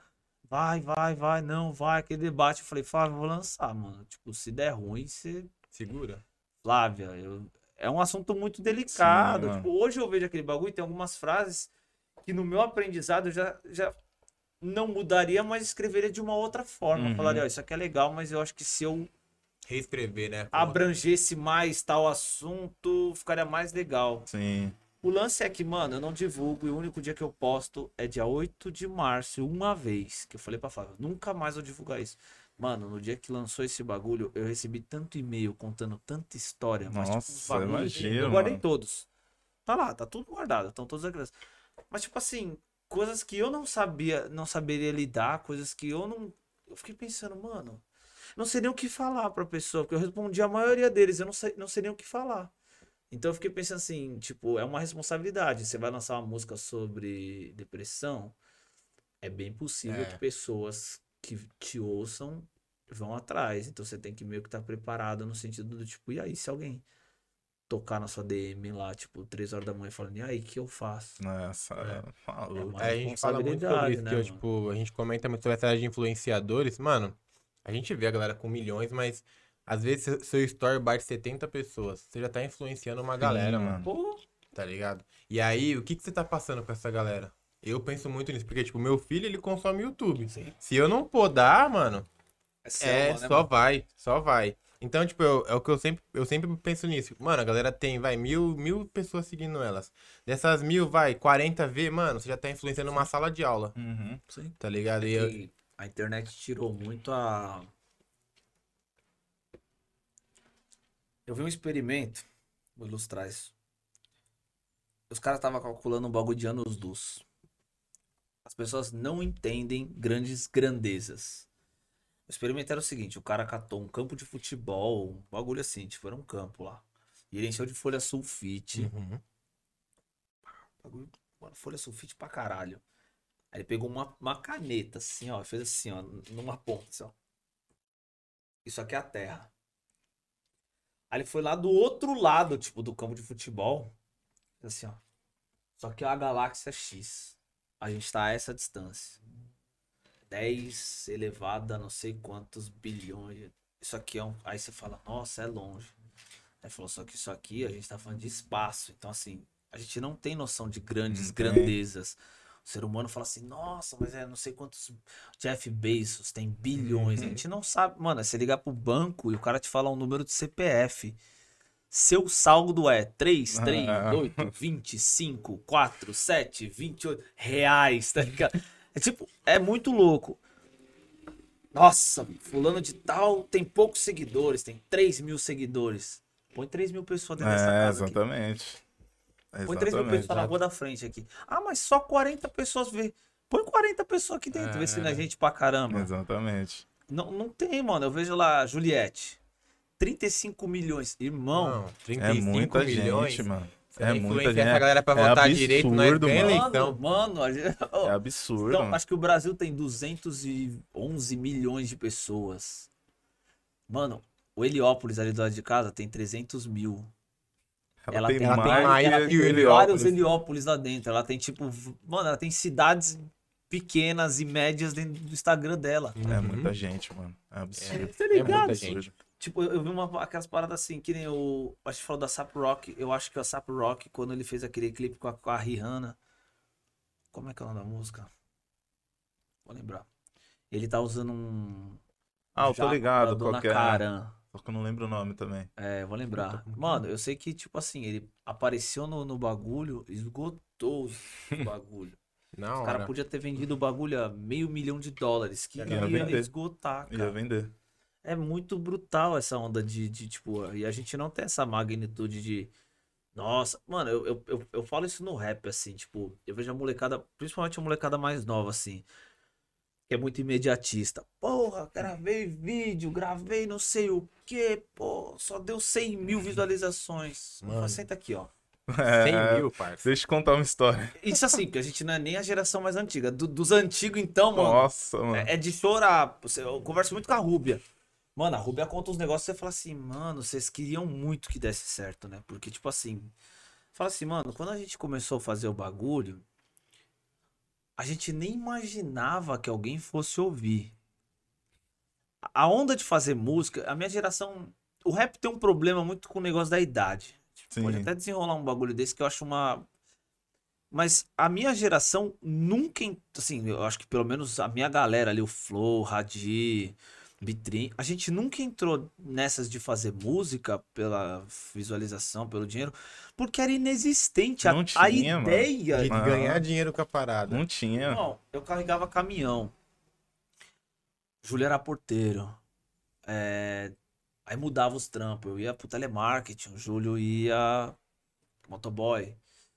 Vai, vai, vai, não, vai, aquele debate. Eu falei, Flávia, eu vou lançar, mano. Tipo, se der ruim, você Segura. Flávia, eu- é um assunto muito delicado. mano. Tipo, hoje eu vejo aquele bagulho e tem algumas frases que no meu aprendizado eu já, já não mudaria, mas escreveria de uma outra forma. Uhum. Falaria, ó, isso aqui é legal, mas eu acho que se eu Reescrever, né? abrangesse mais tal assunto, ficaria mais legal. sim. O lance é que, mano, eu não divulgo e o único dia que eu posto é dia 8 de março, uma vez. Que eu falei pra Flávia, nunca mais vou divulgar isso. Mano, no dia que lançou esse bagulho, eu recebi tanto e-mail contando tanta história. Mas, tipo, Nossa, bagulho- imagino, Eu guardei mano. todos. Tá lá, tá tudo guardado, estão todas aquelas. Mas, tipo assim, coisas que eu não sabia, não saberia lidar, coisas que eu não. Eu fiquei pensando, mano. Não sei nem o que falar pra pessoa, porque eu respondi a maioria deles, eu não sei, não sei nem o que falar. Então eu fiquei pensando assim, tipo, é uma responsabilidade. Você vai lançar uma música sobre depressão, é bem possível É. que pessoas que te ouçam vão atrás. Então você tem que meio que estar preparado no sentido do tipo, e aí, se alguém tocar na sua DM lá, tipo, três horas da manhã falando, e aí, o que eu faço? Nossa, É. maluco. uma É, a gente fala muito sobre isso, né, que eu, tipo, a gente comenta muito sobre essa de influenciadores. Mano, a gente vê a galera com milhões, mas às vezes seu- seu story bate 70 pessoas. Você já tá influenciando uma galera, Sim, mano. Pô, Tá ligado? E aí, o que, que você tá passando pra essa galera? Eu penso muito nisso, porque, tipo, meu filho, ele consome YouTube. Se eu não podar, mano, é, é, selva, né, só mano? vai, só vai. Então, tipo, eu- é o que eu sempre, eu sempre penso nisso. Mano, a galera tem, vai, mil, mil pessoas seguindo elas. Dessas mil, vai, 40 V, mano, você já tá influenciando uma sala de aula, Uhum. Sim. tá ligado? E eu- E a internet tirou muito a. Eu vi um experimento, vou ilustrar isso. Os caras estavam calculando um bagulho de anos-luz. As pessoas não entendem grandes grandezas. O experimento era o seguinte: o cara catou um campo de futebol, um bagulho assim, tipo, era um campo lá. E ele encheu de folha sulfite. Uhum. Bagulho, mano, folha sulfite pra caralho. Aí ele pegou uma, uma caneta, assim, ó, e fez assim, ó, numa ponta, assim, ó. Isso aqui é a Terra. Aí ele foi lá do outro lado, tipo, do campo de futebol. Assim, ó. Só que é a galáxia X. A gente tá a essa distância. 10 elevado a não sei quantos bilhões. Isso aqui é um. Aí você fala, nossa, é longe. Aí falou, só que isso aqui a gente tá falando de espaço. Então, assim, a gente não tem noção de grandes grandezas. Ser humano fala assim, nossa, mas é não sei quantos. Jeff Bezos tem bilhões. A gente não sabe. Mano, é você ligar pro banco e o cara te fala um número de CPF. Seu saldo é 3, 3, Ah. 8, 25, 4, 7, 28 reais, tá ligado? É tipo, é muito louco. Nossa, fulano de tal tem poucos seguidores, tem 3 mil seguidores. Põe 3 mil pessoas dentro dessa É, casa aqui. Exatamente. Põe 3 mil pessoas na rua da frente aqui. Ah, mas só 40 pessoas vê. Põe 40 pessoas aqui dentro, vê se não é É. gente pra caramba. Exatamente. Não, não tem, mano. Eu vejo lá, Juliette. 35 milhões. Irmão, Não, É 35 muita milhões. gente, mano. É muita gente. essa galera pra É votar direito, nós absurdo, ganha mano. eleição. mano, mano, a gente- É absurdo. Então, mano. acho que o Brasil tem 211 milhões de pessoas. Mano, o Heliópolis ali do lado de casa tem 300 mil. Ela tem- ela tem mais mais ela que tem o vários Heliópolis. Heliópolis lá dentro. Ela tem tipo, mano, ela tem cidades pequenas e médias dentro do Instagram dela. É Uhum. muita gente, mano. É absurdo. Tá É ligado? muita gente. Tipo, eu eu vi uma, aquelas paradas assim, que nem o. A gente falou da Sap Rock. Eu acho que o Sap Rock, quando ele fez aquele clipe com a, com a Rihanna. Como é que é o nome da música? Vou lembrar. Ele tá usando um. Ah, eu tô ligado da Dona Só que eu não lembro o nome também. É, vou lembrar. Puta, Mano, eu sei que, tipo assim, ele apareceu no, no bagulho, esgotou o [LAUGHS] bagulho. Na O cara hora. podia ter vendido o bagulho a meio milhão de dólares, que Ia ia vender. esgotar, Ia cara. vender. É muito brutal essa onda de, de, tipo, e a gente não tem essa magnitude de. Nossa, mano, eu, eu, eu, eu falo isso no rap, assim, tipo, eu vejo a molecada, principalmente a molecada mais nova, assim, que é muito imediatista. Porra, gravei vídeo, gravei não sei o que, pô, só deu 100 mil visualizações. Mano. Senta aqui, ó. 100 É, mil, parça. Deixa eu contar uma história. Isso assim, porque a gente não é nem a geração mais antiga. Do- dos antigos, então, mano, Nossa, mano. é, é de chorar. Você- Eu converso muito com a Rúbia. Mano, a Rúbia conta uns negócios e você fala assim, mano, vocês queriam muito que desse certo, né? Porque, tipo assim, fala assim, mano, quando a gente começou a fazer o bagulho, a gente nem imaginava que alguém fosse ouvir. A onda de fazer música, a minha geração. O rap tem um problema muito com o negócio da idade. Sim. Pode até desenrolar um bagulho desse que eu acho uma. Mas a minha geração nunca. Assim, eu acho que pelo menos a minha galera ali, o Flow, Radi, Bitrin, a gente nunca entrou nessas de fazer música pela visualização, pelo dinheiro, porque era inexistente. A, Não a tinha, mano. ideia. De Ah. ganhar dinheiro com a parada. Não tinha. Não, eu carregava caminhão. Júlio era porteiro. É, Aí mudava os trampos. Eu ia pro telemarketing, o Júlio ia motoboy.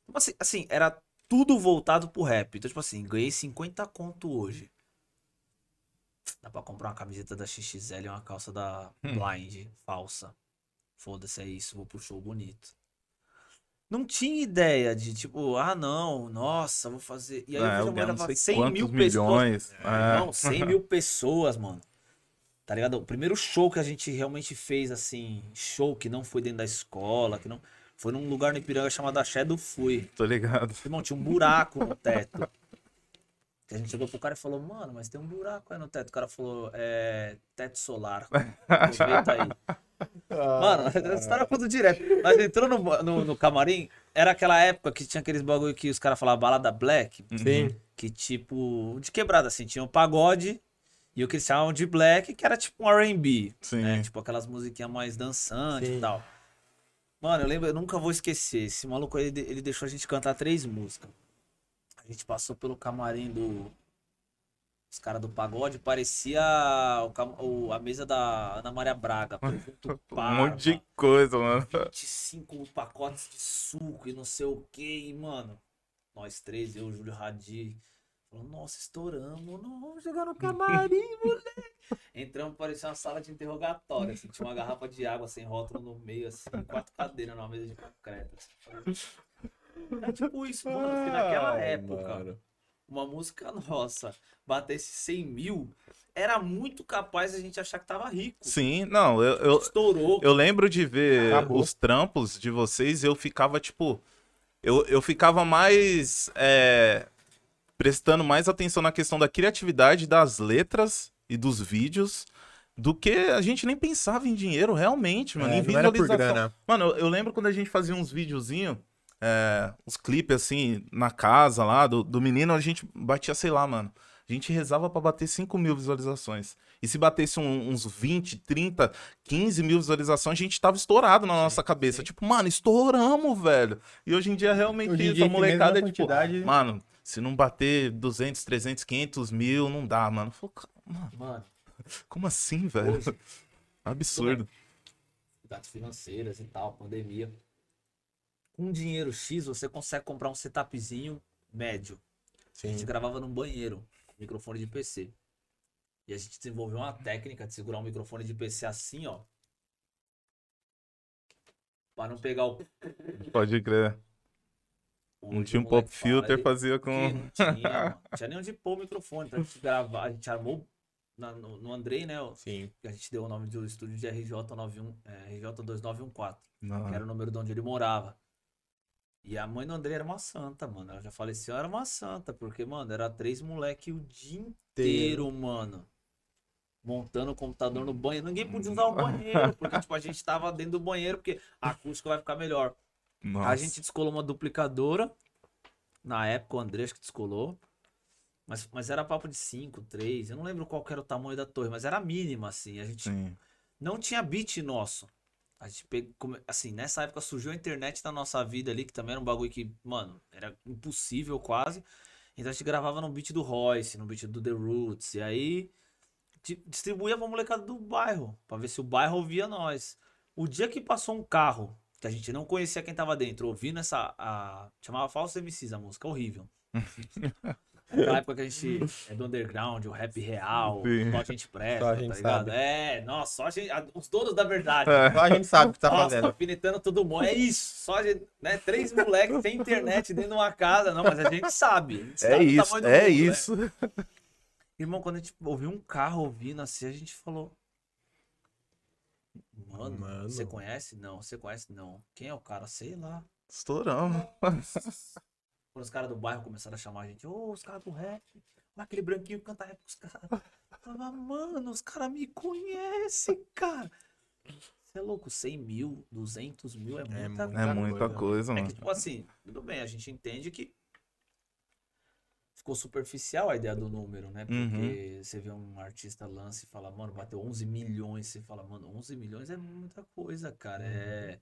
Então, assim, assim, era tudo voltado pro rap. Então, tipo assim, ganhei 50 conto hoje. Dá pra comprar uma camiseta da XXL e uma calça da Hum. Blind, falsa. Foda-se, é isso, vou pro show bonito. Não tinha ideia de, tipo, ah, não, nossa, vou fazer. E aí É, eu eu vejo a ganho mulher não sei 100 quantos mil pessoas. milhões. É. Não, 100 mil [LAUGHS] pessoas, mano. Tá ligado? O primeiro show que a gente realmente fez, assim, show que não foi dentro da escola, que não. Foi num lugar no Ipiranga chamado Axé do Fui. Tô ligado. Irmão, tinha um buraco no teto. [LAUGHS] A gente chegou pro cara e falou, mano, mas tem um buraco aí no teto. O cara falou, é. Teto solar. Aproveita aí. Mano, essa história eu conto direto. Nós entrou no, no, no camarim, era aquela época que tinha aqueles bagulho que os caras falavam balada black. Sim. Que tipo, de quebrada, assim, tinha o pagode e o que eles chamavam de black, que era tipo um RB. Sim. Né? Tipo aquelas musiquinhas mais dançantes Sim. e tal. Mano, eu lembro, eu nunca vou esquecer. Esse maluco aí, ele, ele deixou a gente cantar três músicas. A gente passou pelo camarim do. Os caras do pagode, parecia o cam- o- a mesa da Ana Maria Braga. [LAUGHS] Presunto Um monte de coisa, mano. 25 pacotes de suco e não sei o que, mano. Nós três, eu, Júlio Radi. Falou, nossa, estouramos, não vamos chegar no camarim, [LAUGHS] moleque. Entramos, parecia uma sala de interrogatório, assim, tinha uma garrafa de água sem rótulo no meio, assim, quatro cadeiras numa mesa de concreto. Assim. É tipo [LAUGHS] isso, mano, naquela época, mano. uma música nossa batesse 100 mil, era muito capaz a gente achar que tava rico. Sim, não, eu, eu, Estourou. eu lembro de ver Acabou. os trampos de vocês e eu ficava, tipo. Eu, eu ficava mais. é, prestando mais atenção na questão da criatividade das letras e dos vídeos do que a gente nem pensava em dinheiro realmente, mano. É, em não era por visualização. grana. Mano, eu, eu lembro quando a gente fazia uns videozinhos, é, uns clipes assim, na casa lá do, do menino, a gente batia, sei lá, mano. A gente rezava pra bater 5 mil visualizações. E se batesse um- uns 20, 30, 15 mil visualizações, a gente tava estourado na nossa cabeça. sim. Tipo, mano, estouramos, velho. E hoje em dia, realmente, Hoje em dia, a molecada é tipo, quantidade- mano, se não bater 200, 300, 500 mil, não dá, mano. "Ca- mano, Mano, como assim, velho? hoje, [LAUGHS] Absurdo. dificuldades financeiras e tal, pandemia. Com dinheiro X, você consegue comprar um setupzinho médio. A Sim. gente gravava num banheiro, microfone de PC. E a gente desenvolveu uma técnica de segurar um microfone de PC assim, ó. Pra não pegar o. Pode crer. Não tinha um pop filter, ele- fazia com. Não tinha. [LAUGHS] Não tinha nem onde pôr o microfone. A gente gravar, a gente armou na- no, no Andrei, né? Sim. A gente deu o nome do estúdio de RJ91, é, RJ2914. Não. que era o número de onde ele morava. E a mãe do André era uma santa, mano. Ela já faleceu, era uma santa, porque, mano, era três moleque o dia inteiro, mano. Montando o computador no banheiro. Ninguém podia usar o banheiro, porque, tipo, a gente tava dentro do banheiro, porque a acústica vai ficar melhor. Nossa. A gente descolou uma duplicadora. Na época, o André acho que descolou. Mas, mas era papo de 5, 3. Eu não lembro qual era o tamanho da torre, mas era mínima, assim. A gente Sim. não tinha beat nosso. A gente pegou, assim, nessa época surgiu a internet na nossa vida ali, que também era um bagulho que, mano, era impossível quase. Então a gente gravava no beat do Royce, no beat do The Roots, e aí di- distribuía pra molecada do bairro, pra ver se o bairro ouvia nós. O dia que passou um carro, que a gente não conhecia quem tava dentro, ouvindo essa. A, chamava Falso MCs a música, horrível. [LAUGHS] Naquela época que a gente é do underground, o rap real, Sim. só a gente presta, Só a gente tá ligado? sabe. É, nossa, só a gente, os donos da verdade. Só a gente sabe o que tá Nossa, fazendo. alfinetando todo mundo. É isso. Só a gente, né? Três moleques sem internet dentro de uma casa. Não, mas a gente sabe. A gente É sabe isso, é mundo, né? isso. Irmão, quando a gente ouviu um carro ouvindo assim, a gente falou. Mano, Mano. você conhece? Não. Você conhece? Não. Quem é o cara? Sei lá. Estouramos. Quando os caras do bairro começaram a chamar a gente, ô, os caras do rap, olha aquele branquinho que canta rap com os caras. Falava, mano, os caras me conhecem, cara. Você é louco, 100 mil, 200 mil é muita muita É coisa. muita coisa, É mano. que, tipo assim, tudo bem, a gente entende que ficou superficial a ideia do número, né? Porque você vê um artista lança e fala, mano, bateu 11 milhões. Você fala, mano, 11 milhões é muita coisa, cara. É.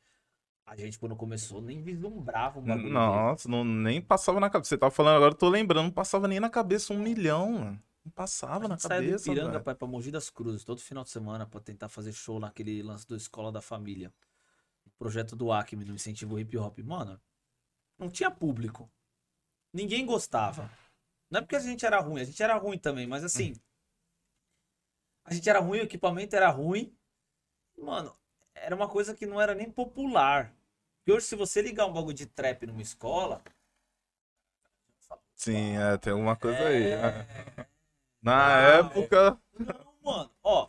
A gente, quando começou, nem vislumbrava um bagulho. Nossa, não, nem passava na cabeça. Você tava falando agora, eu tô lembrando, não passava nem na cabeça um milhão, mano. Não passava A na gente saía do cabeça. Ipiranga velho. pra Mogi das Cruzes todo final de semana pra tentar fazer show naquele lance do Escola da Família. Projeto do Acme, no incentivo hip hop. Mano, não tinha público. Ninguém gostava. Não é porque a gente era ruim, a gente era ruim também, mas assim. A gente era ruim, o equipamento era ruim. Mano, era uma coisa que não era nem popular. E hoje, se você ligar um bagulho de trap numa escola. Sim, é, tem alguma coisa aí. é... Na Ah, época. Não, mano, ó.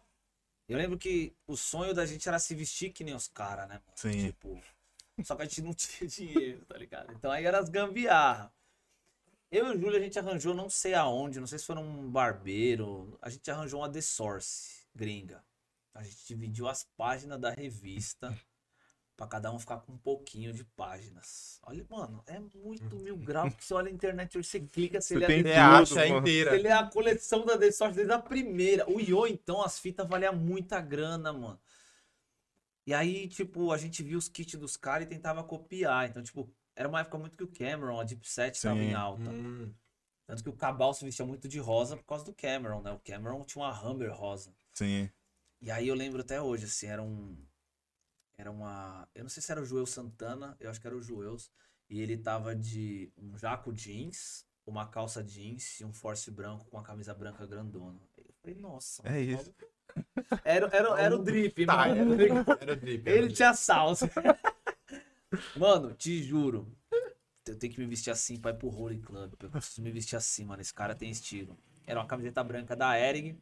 Eu lembro que o sonho da gente era se vestir que nem os caras, né? mano? Sim. Tipo, só que a gente não [LAUGHS] tinha dinheiro, tá ligado? Então aí era as gambiarra. Eu e o Júlio a gente arranjou não sei aonde, não sei se foi num barbeiro, a gente arranjou uma The Source gringa. A gente dividiu as páginas da revista pra cada um ficar com um pouquinho de páginas. Olha, mano, é muito mil graus que você olha a internet hoje, você clica, você, Você lê a tem Você tudo, acha inteira. ele é a coleção da The Source desde a primeira. O Io, então, as fitas valiam muita grana, mano. E aí, tipo, a gente viu os kits dos caras e tentava copiar. Então, tipo, era uma época muito que o Cameron, a Deep Set, tava Sim. em alta. Hum, Tanto que o Cabal se vestia muito de rosa por causa do Cameron, né? O Cameron tinha uma Humber rosa. Sim. E aí eu lembro até hoje, assim, era um. Era uma. Eu não sei se era o Joel Santana, eu acho que era o Joels. E ele tava de um jaco jeans, uma calça jeans e um force branco com a camisa branca grandona. Eu falei, nossa. É isso. Era, era, era o drip, Tá, mano. era o drip. era o Ele drip. tinha salsa. [LAUGHS] Mano, te juro. Eu tenho que me vestir assim pra ir pro Holy Club. Eu preciso me vestir assim, mano. Esse cara tem estilo. Era uma camiseta branca da Ering,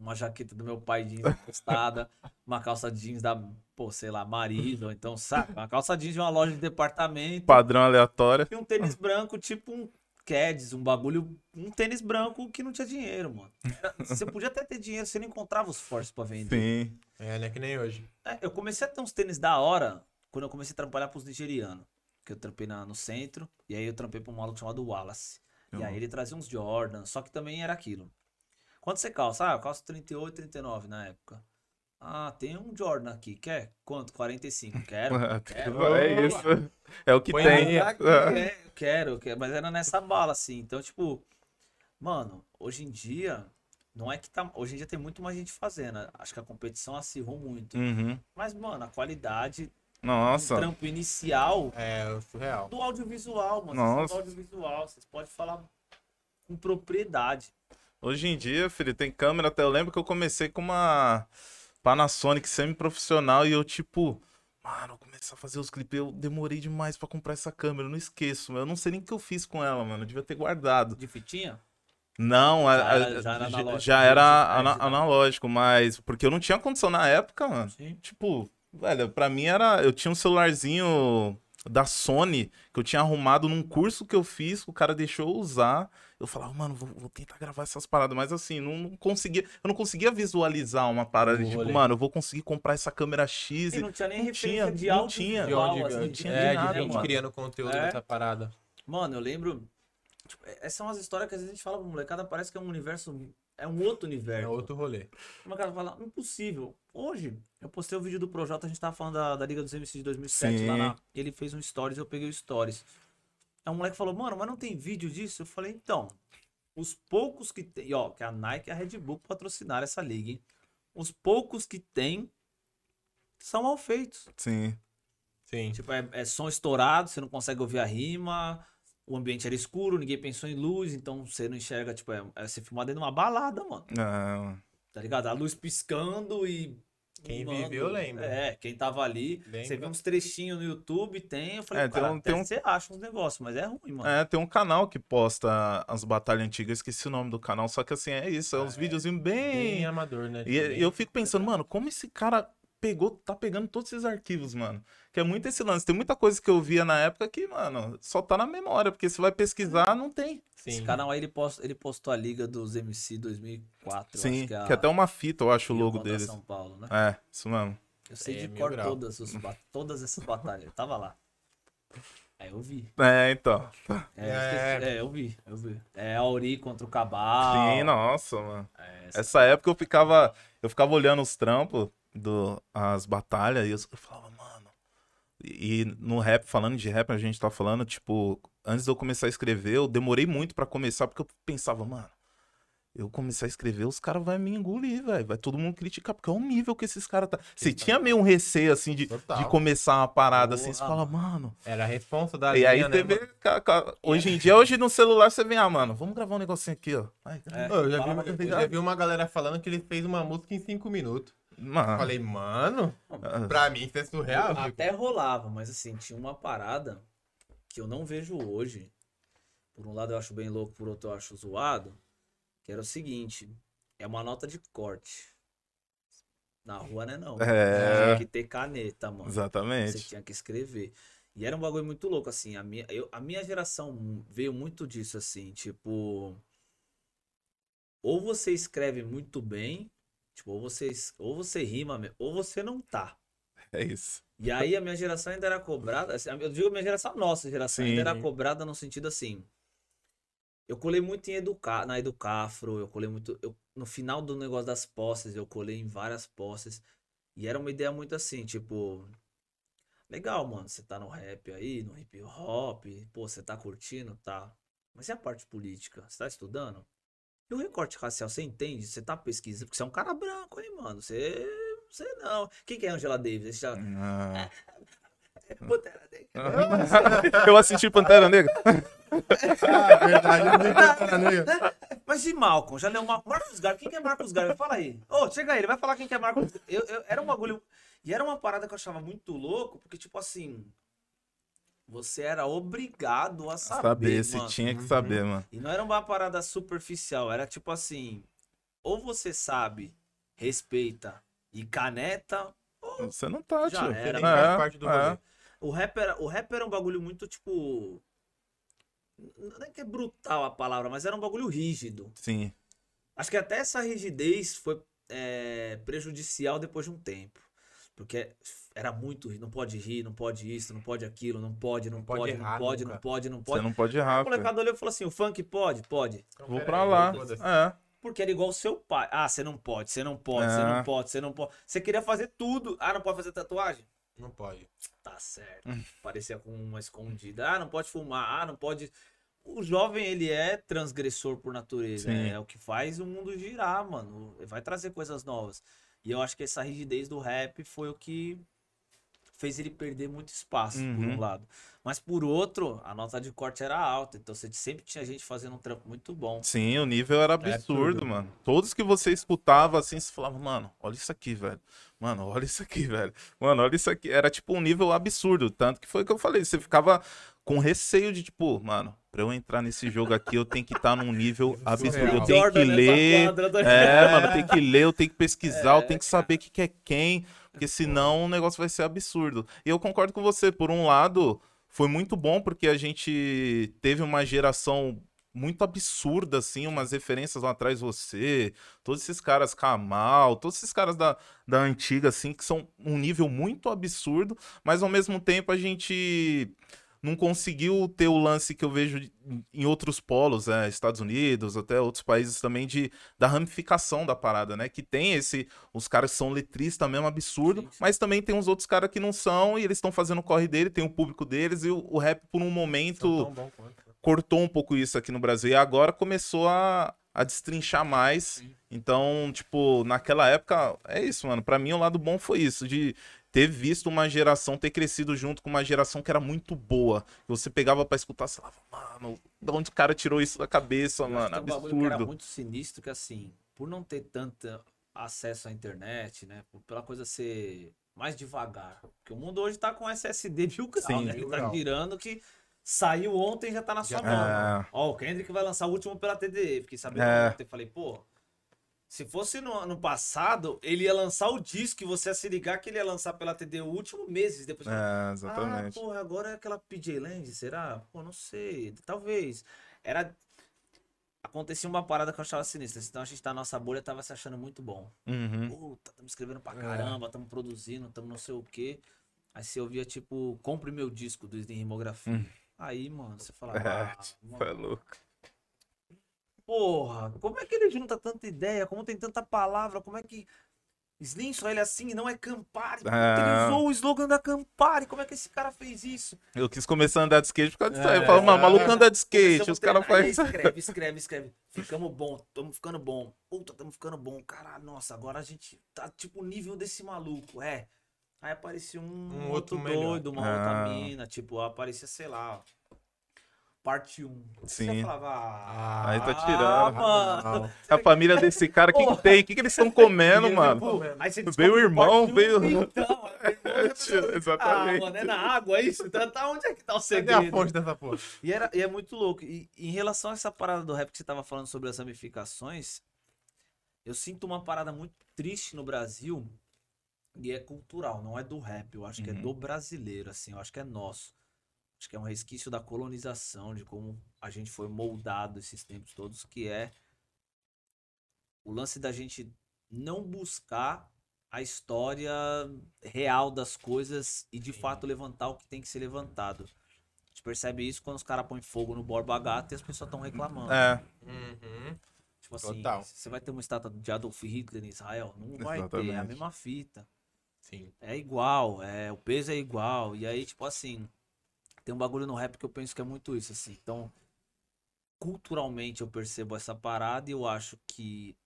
uma jaqueta do meu pai jeans encostada, uma calça jeans da, pô, sei lá, Marisa, ou então, sabe? Uma calça jeans de uma loja de departamento. Padrão aleatório. E um tênis branco, tipo um Keds, um bagulho. Um tênis branco que não tinha dinheiro, mano. Você podia até ter dinheiro, você não encontrava os forces pra vender. Sim. É, não é que nem hoje. É, eu comecei a ter uns tênis da hora quando eu comecei a trabalhar pros nigerianos. Que eu trampei na- no centro, e aí eu trampei pra um maluco chamado Wallace. E Uhum. aí ele trazia uns Jordan, só que também era aquilo. Quanto você calça? Ah, eu calço 38, 39 na época. Ah, tem um Jordan aqui, quer? Quanto? 45. [LAUGHS] Quero, quero. [LAUGHS] É isso. É o que Põe tem. aí. Ah, quer, quero, quero. Mas era nessa bala, assim. Então, tipo, mano, hoje em dia, não é que tá. Hoje em dia tem muito mais gente fazendo. Acho que a competição acirrou muito. Uhum. Mas, mano, a qualidade Nossa. um trampo inicial É, surreal. do audiovisual, mano. Nossa. Do audiovisual, vocês podem falar com propriedade. Hoje em dia, filho, tem câmera até. Eu lembro que eu comecei com uma Panasonic semi-profissional e eu, tipo, mano, comecei a fazer os clipes. Eu demorei demais pra comprar essa câmera, eu não esqueço. Eu não sei nem o que eu fiz com ela, mano. Eu devia ter guardado. De fitinha? Não, a- Já a- era- já era já- analógico, já né? era ana- digital. analógico, mas. Porque eu não tinha condição na época, mano. Sim. Tipo, velho, pra mim era. Eu tinha um celularzinho da Sony que eu tinha arrumado num curso que eu fiz, o cara deixou eu usar. Eu falava, mano, vou, vou tentar gravar essas paradas, mas assim, não, não conseguia. Eu não conseguia visualizar uma parada de tipo, mano, eu vou conseguir comprar essa câmera X. E e- não tinha nem não referência tinha, de não áudio tinha. De visual, onde, assim, não tinha é, de de nada, gente mano. criando conteúdo É. dessa parada. Mano, eu lembro. tipo, essas são as histórias que às vezes a gente fala pra molecada, parece que é um universo. É um outro É universo. outro rolê. Uma cara fala, impossível. Hoje, eu postei o vídeo do Projota, a gente tava falando da, da Liga dos MC de 2007 lá Sim. na. Ele fez um stories, eu peguei o stories. Aí um moleque falou, mano, mas não tem vídeo disso? Eu falei, então, os poucos que tem. e, Ó, que a Nike e a Red Bull patrocinaram essa liga, hein? Os poucos que tem são mal feitos. Sim. Sim. Tipo, é, é som estourado, você não consegue ouvir a rima, o ambiente era escuro, ninguém pensou em luz, então você não enxerga, tipo, é, é ser filmado dentro de uma balada, mano. Não. Tá ligado? A luz piscando e. Quem Mano, viveu lembra. É, quem tava ali. Lembra. Você vê uns trechinhos no YouTube, tem. Eu falei, É, tem cara, um- até tem um- você acha uns negócios, mas é ruim, mano. É, tem um canal que posta as batalhas antigas, esqueci o nome do canal, só que assim, é isso, é uns Ah, é. videozinhos Bem bem. amador, né? E e eu fico pensando, mano, como esse cara pegou, tá pegando todos esses arquivos, mano. Que é muito esse lance. Tem muita coisa que eu via na época que, mano, só tá na memória, porque você vai pesquisar, não tem. Sim. Esse canal aí, ele, post, ele postou a Liga dos MC 2004. eu Sim, acho que, é que até uma fita, eu acho o logo deles. São Paulo, né? É, isso mesmo. Eu sei É, de cor grau. todas, os todas essas batalhas. Eu tava lá. Aí eu vi. É, então. É, É. é, eu vi, eu vi. É Auri contra o Cabal. Sim, nossa, mano. É, essa- Essa época eu ficava, eu ficava olhando os trampos do as batalhas e eu, eu falava, mano. E, e no rap, falando de rap, a gente tá falando, tipo, antes de eu começar a escrever, eu demorei muito pra começar porque eu pensava, mano, eu comecei a escrever, os caras vão me engolir, velho. Vai todo mundo criticar, porque é o nível que esses caras tá. Você tinha meio um receio, assim, de, Total. de começar uma parada assim. Você fala, mano. Era a responsa da E aí né, ca- Hoje em dia, hoje no celular, você vê, ah, mano, vamos gravar um negocinho aqui, ó. Ai, É. Eu já, vi eu já vi uma galera falando que ele fez uma música em cinco minutos. Mano. Falei, mano, ah, pra mim isso é surreal. tipo, Até rolava, mas assim, tinha uma parada que eu não vejo hoje. Por um lado eu acho bem louco, por outro eu acho zoado. Que era o seguinte: é uma nota de corte. Na rua, né? Não. É. Tinha que ter caneta, mano. Você Exatamente. tinha que escrever. E era um bagulho muito louco, assim. A minha, eu, a minha geração veio muito disso, assim. Tipo. Ou você escreve muito bem, tipo, ou você, es- ou você rima, ou você não tá. [LAUGHS] É isso. E aí a minha geração ainda era cobrada. assim, Eu digo minha geração, a nossa geração ainda era Sim. cobrada no sentido assim. Eu colei muito em educa, na Educafro, eu colei muito. eu- no final do negócio das posses, eu colei em várias posses. E era uma ideia muito assim, tipo. Legal, mano, você tá no rap aí, no hip hop, pô, você tá curtindo, tá. Mas e a parte política? Você tá estudando? E o recorte racial, você entende? Você tá pesquisando? Porque você é um cara branco aí, mano. Você. Você não. Quem que é Angela Davis? Você já... Ah. [LAUGHS] Pantera Negra. [LAUGHS] Eu assisti Pantera Negra. Ah, verdade, eu nem Pantera Negra. [LAUGHS] Mas e Malcolm? Já leu Mar Marcos Garvey? Quem que é Marcos Garvey? Fala aí. Ô, chega aí, ele vai falar quem que é Marcos eu, eu- Era um bagulho. E era uma parada que eu achava muito louco, porque, tipo assim. Você era obrigado a saber. Saber, se tinha que Uhum. saber, mano. E não era uma parada superficial, era tipo assim. Ou você sabe, respeita e caneta, Você não tá, Já tio. era, faz É, parte do é. O rap, era, o rap era um bagulho muito, tipo. Não é que é brutal a palavra, mas era um bagulho rígido. Sim. Acho que até essa rigidez foi é, prejudicial depois de um tempo. Porque era muito. Não pode rir, não pode isso, não pode aquilo, não pode, não, Não pode pode, errar não pode, não pode, não Você pode. não pode errar, filho. molecada olhou e falou assim: o funk pode? Pode. Então, Vou pra aí, lá. É. Porque era igual o seu pai. Ah, você não pode, você não pode, você É. não pode, você não pode. Você queria fazer tudo. Ah, não pode fazer tatuagem? Não pode. Tá certo. Parecia com uma escondida. Ah, não pode fumar. Ah, não pode. O jovem, ele é transgressor por natureza. Sim. É o que faz o mundo girar, mano. Vai trazer coisas novas. E eu acho que essa rigidez do rap foi o que fez ele perder muito espaço, por Uhum. um lado. Mas por outro, a nota de corte era alta. Então você sempre tinha gente fazendo um trampo muito bom. Sim, o nível era É absurdo, absurdo. mano. Todos que você escutava assim, você falava, mano, olha isso aqui, velho. Mano, olha isso aqui, velho. Mano, olha isso aqui. Era tipo um nível absurdo. Tanto que foi o que eu falei. Você ficava com receio de, tipo, mano, pra eu entrar nesse jogo aqui, eu tenho que estar num nível [LAUGHS] absurdo. Eu tenho que ler. tá É, mano, tem que ler, eu tenho que pesquisar, eu É, tenho que saber o [LAUGHS] que, que é quem, porque senão o negócio vai ser absurdo. E eu concordo com você, por um lado, foi muito bom porque a gente teve uma geração muito absurda, assim, umas referências lá atrás você, todos esses caras Kamal, todos esses caras da, da antiga, assim, que são um nível muito absurdo, mas ao mesmo tempo a gente não conseguiu ter o lance que eu vejo em outros polos, né, Estados Unidos, até outros países também, de, da ramificação da parada, né? Que tem esse. Os caras que são letristas mesmo, absurdo, Sim, sim. mas também tem uns outros caras que não são e eles estão fazendo o corre dele, tem o público deles, e o, o rap, por um momento, quanto. cortou um pouco isso aqui no Brasil. E agora começou a, a destrinchar mais. Então, tipo, naquela época, é isso, mano. Pra mim, o lado bom foi isso, de ter visto uma geração, ter crescido junto com uma geração que era muito boa. Você pegava pra escutar, você falava, mano, de onde o cara tirou isso da cabeça, Eu acho mano? que tem um era Absurdo. muito sinistro que assim, por não ter tanto acesso à internet, né? por- Pela coisa ser mais devagar. Porque o mundo hoje tá com SSD [LAUGHS] mil graus, Sim. né? Ele tá grau. girando que saiu ontem e já tá na sua Já mão. tá. Ó, o Kendrick vai lançar o último pela TDE. Fiquei sabendo É. ontem. Falei, pô. Se fosse no ano passado, ele ia lançar o disco e você ia se ligar que ele ia lançar pela TD o último meses depois. É, Ah, exatamente. porra, agora é aquela PJ Land, será? Pô, não sei. Talvez. Era. Acontecia uma parada que eu achava sinistra. Então a gente tá na nossa bolha tava se achando muito bom. Uhum. Puta, estamos escrevendo pra É. caramba, estamos produzindo, estamos não sei o quê. Aí você ouvia, tipo, compre meu disco do Slim Rimografia. Hum. Aí, mano, você falava. É, ah, é mano, louco. Porra, como é que ele junta tanta ideia? Como tem tanta palavra? Como é que. Slim, só ele assim, não é Campari. Ah. Ele usou o slogan da Campari. Como é que esse cara fez isso? Eu quis começar a andar de skate por causa disso aí. Eu É, falo, mano, maluco é. anda de skate, Começamos os caras fazem. Escreve, escreve, escreve. Ficamos bom, tamo ficando bom. Puta, tamo ficando bom. Caralho, nossa, agora a gente tá tipo o nível desse maluco. É. Aí aparecia um, Um outro outro doido, uma Ah. outra mina. Tipo, aparecia, sei lá. Parte 1. Sim. Você falava, ah, Aí tá tirando. mano. A família desse cara, o que, tem? O que, que eles estão comendo, mano? Aí você Veio o irmão, veio- Então, já [LAUGHS] pensou, ah, Exatamente. mano, é na água é isso? Então tá onde é que tá o Cadê segredo? a fonte dessa porra? E, era, e é muito louco. E em relação a essa parada do rap que você tava falando sobre as ramificações, eu sinto uma parada muito triste no Brasil e é cultural, não é do rap. Eu acho que é Uhum. do brasileiro, assim. Eu acho que é nosso. Acho que é um resquício da colonização, de como a gente foi moldado esses tempos todos, que é o lance da gente não buscar a história real das coisas e de Sim. fato levantar o que tem que ser levantado. A gente percebe isso quando os caras põem fogo no Borba Gato e as pessoas estão reclamando. É, Uhum. Tipo assim, Total. você vai ter uma estátua de Adolf Hitler em Israel? Não vai ter, é a Exatamente. mesma fita. Sim. É igual, é, o peso é igual. E aí, tipo assim, tem um bagulho no rap que eu penso que é muito isso, assim. Então, culturalmente eu percebo essa parada e eu acho que